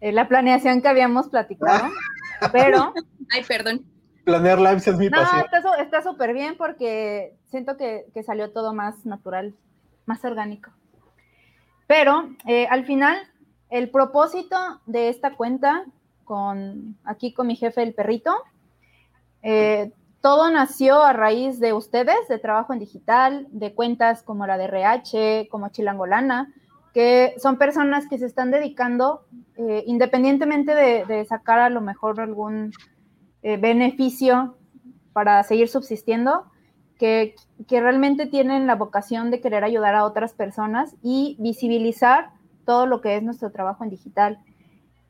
eh, la planeación que habíamos platicado. [LAUGHS] Pero Ay, perdón. Planear lives es mi no, pasión. está súper bien porque siento que, que salió todo más natural, más orgánico. Pero eh, al final, el propósito de esta cuenta, con aquí con mi jefe, el perrito, eh, todo nació a raíz de ustedes, de trabajo en digital, de cuentas como la de RH, como Chilangolana, que son personas que se están dedicando, eh, independientemente de, sacar a lo mejor algún eh, beneficio para seguir subsistiendo, que, realmente tienen la vocación de querer ayudar a otras personas y visibilizar todo lo que es nuestro trabajo en digital.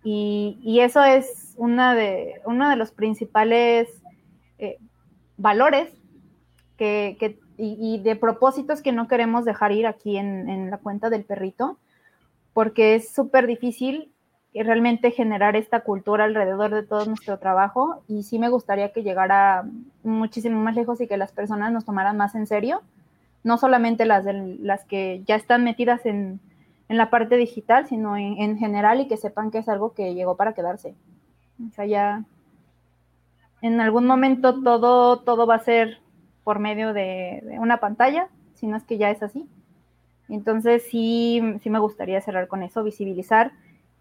Y, y eso es una de, uno de los principales eh, valores que, que- y, y de propósitos que no queremos dejar ir aquí en, en la cuenta del perrito, porque es súper difícil realmente generar esta cultura alrededor de todo nuestro trabajo y sí me gustaría que llegara muchísimo más lejos y que las personas nos tomaran más en serio, no solamente las, del- las que ya están metidas en, en la parte digital, sino en, en general y que sepan que es algo que llegó para quedarse. O sea, ya en algún momento todo, todo va a ser por medio de, de una pantalla, si no es que ya es así. Entonces sí, sí me gustaría cerrar con eso, visibilizar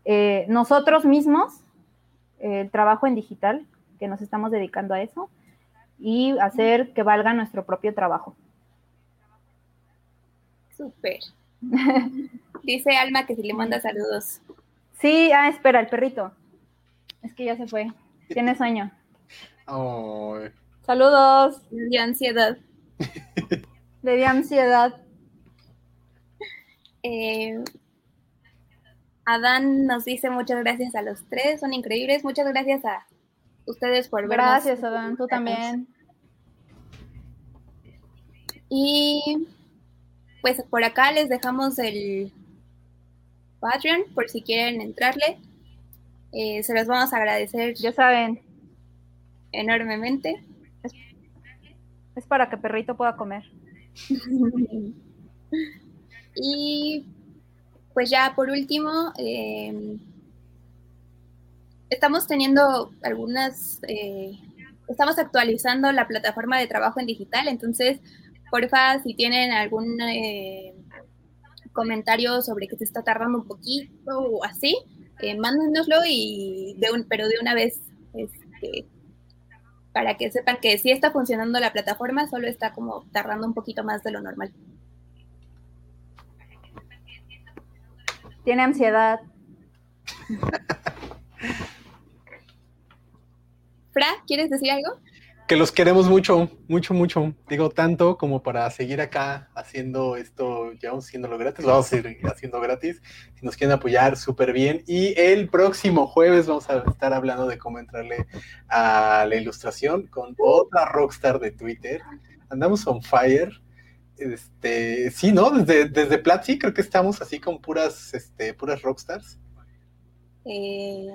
eh, nosotros mismos eh, el trabajo en digital, que nos estamos dedicando a eso, y hacer que valga nuestro propio trabajo. Súper. [LAUGHS] Dice Alma que si le manda saludos. Sí, ah, espera, el perrito. Es que ya se fue. Tiene sueño. Ay. Saludos. De ansiedad. [LAUGHS] Le di ansiedad. Eh, Adán nos dice muchas gracias a los tres, son increíbles. Muchas gracias a ustedes por vernos. Gracias, Adán. Tú también. Y pues por acá les dejamos el Patreon por si quieren entrarle. Eh, se los vamos a agradecer Ya saben, enormemente. es para que perrito pueda comer. [LAUGHS] Y pues ya por último, eh, estamos teniendo algunas, eh, estamos actualizando la plataforma de trabajo en digital, entonces, porfa, si tienen algún eh, comentario sobre que se está tardando un poquito o así, eh, mándenoslo y de un, pero de una vez, este, para que sepan que sí está funcionando la plataforma, solo está como tardando un poquito más de lo normal. Tiene ansiedad. Fra, ¿quieres decir algo? Que los queremos mucho, mucho, mucho. Digo, tanto como para seguir acá haciendo esto, llevamos haciéndolo gratis, lo vamos a seguir haciendo gratis. Si nos quieren apoyar, súper bien. Y el próximo jueves vamos a estar hablando de cómo entrarle a la ilustración con otra rockstar de Twitter. Andamos on fire. Este, sí, ¿no? Desde, desde Platzi creo que estamos así con puras, este, puras rockstars. Eh,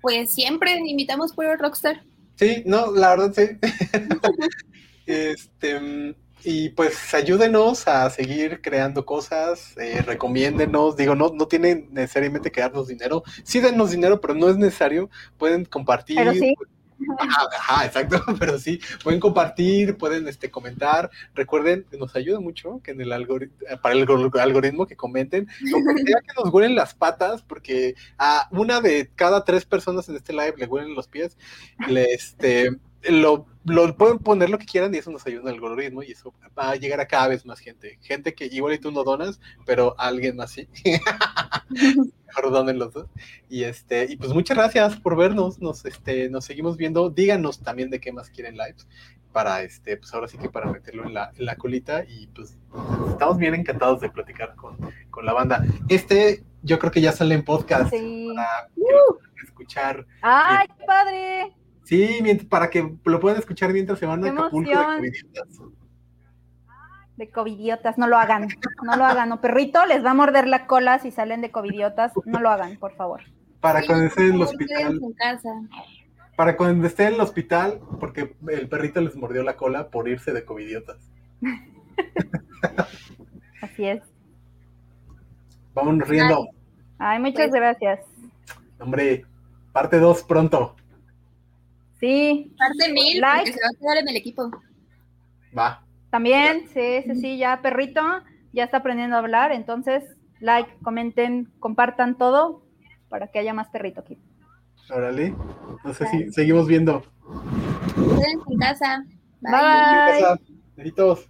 pues siempre invitamos por Rockstar. Sí, no, la verdad sí. [LAUGHS] este, y pues ayúdenos a seguir creando cosas, eh, recomiéndenos, digo, no, no tienen necesariamente que darnos dinero, sí dennos dinero, pero no es necesario, pueden compartir. Pero sí. Ajá, exacto, [LAUGHS] pero sí, pueden compartir, pueden este, comentar, recuerden nos ayuda mucho que en el algoritmo, para el algor- algoritmo que comenten, que nos huelen las patas, porque a una de cada tres personas en este live le huelen los pies, le, este, lo lo pueden poner lo que quieran y eso nos ayuda al algoritmo y eso va a llegar a cada vez más gente. Gente que igual y tú no donas, pero alguien más sí. [LAUGHS] Mejor donen los dos. Y este, y pues muchas gracias por vernos. Nos, este, nos seguimos viendo. Díganos también de qué más quieren lives para este, pues ahora sí que para meterlo en la, en la colita. Y pues estamos bien encantados de platicar con, con la banda. Este, yo creo que ya sale en podcast Sí. para puedan escuchar. ¡Ay, qué padre! Sí, para que lo puedan escuchar mientras se van a ¡Qué Acapulco de emoción! covidiotas. De covidiotas, no lo hagan. No lo hagan. O perrito les va a morder la cola si salen de covidiotas. No lo hagan, por favor. Para Sí, cuando esté en el hospital, quédense en casa. para cuando esté en el hospital, porque el perrito les mordió la cola por irse de covidiotas. [LAUGHS] Así es. Vámonos riendo. Ay, muchas Pues- gracias. Hombre, parte 2 pronto. Sí, Parte mil, Like. porque se va a quedar en el equipo. Va. también, sí, sí, sí, ya perrito ya está aprendiendo a hablar, entonces like, comenten, compartan todo para que haya más perrito aquí. Órale. No sé si seguimos viendo. Quédense en casa. Bye. Besitos.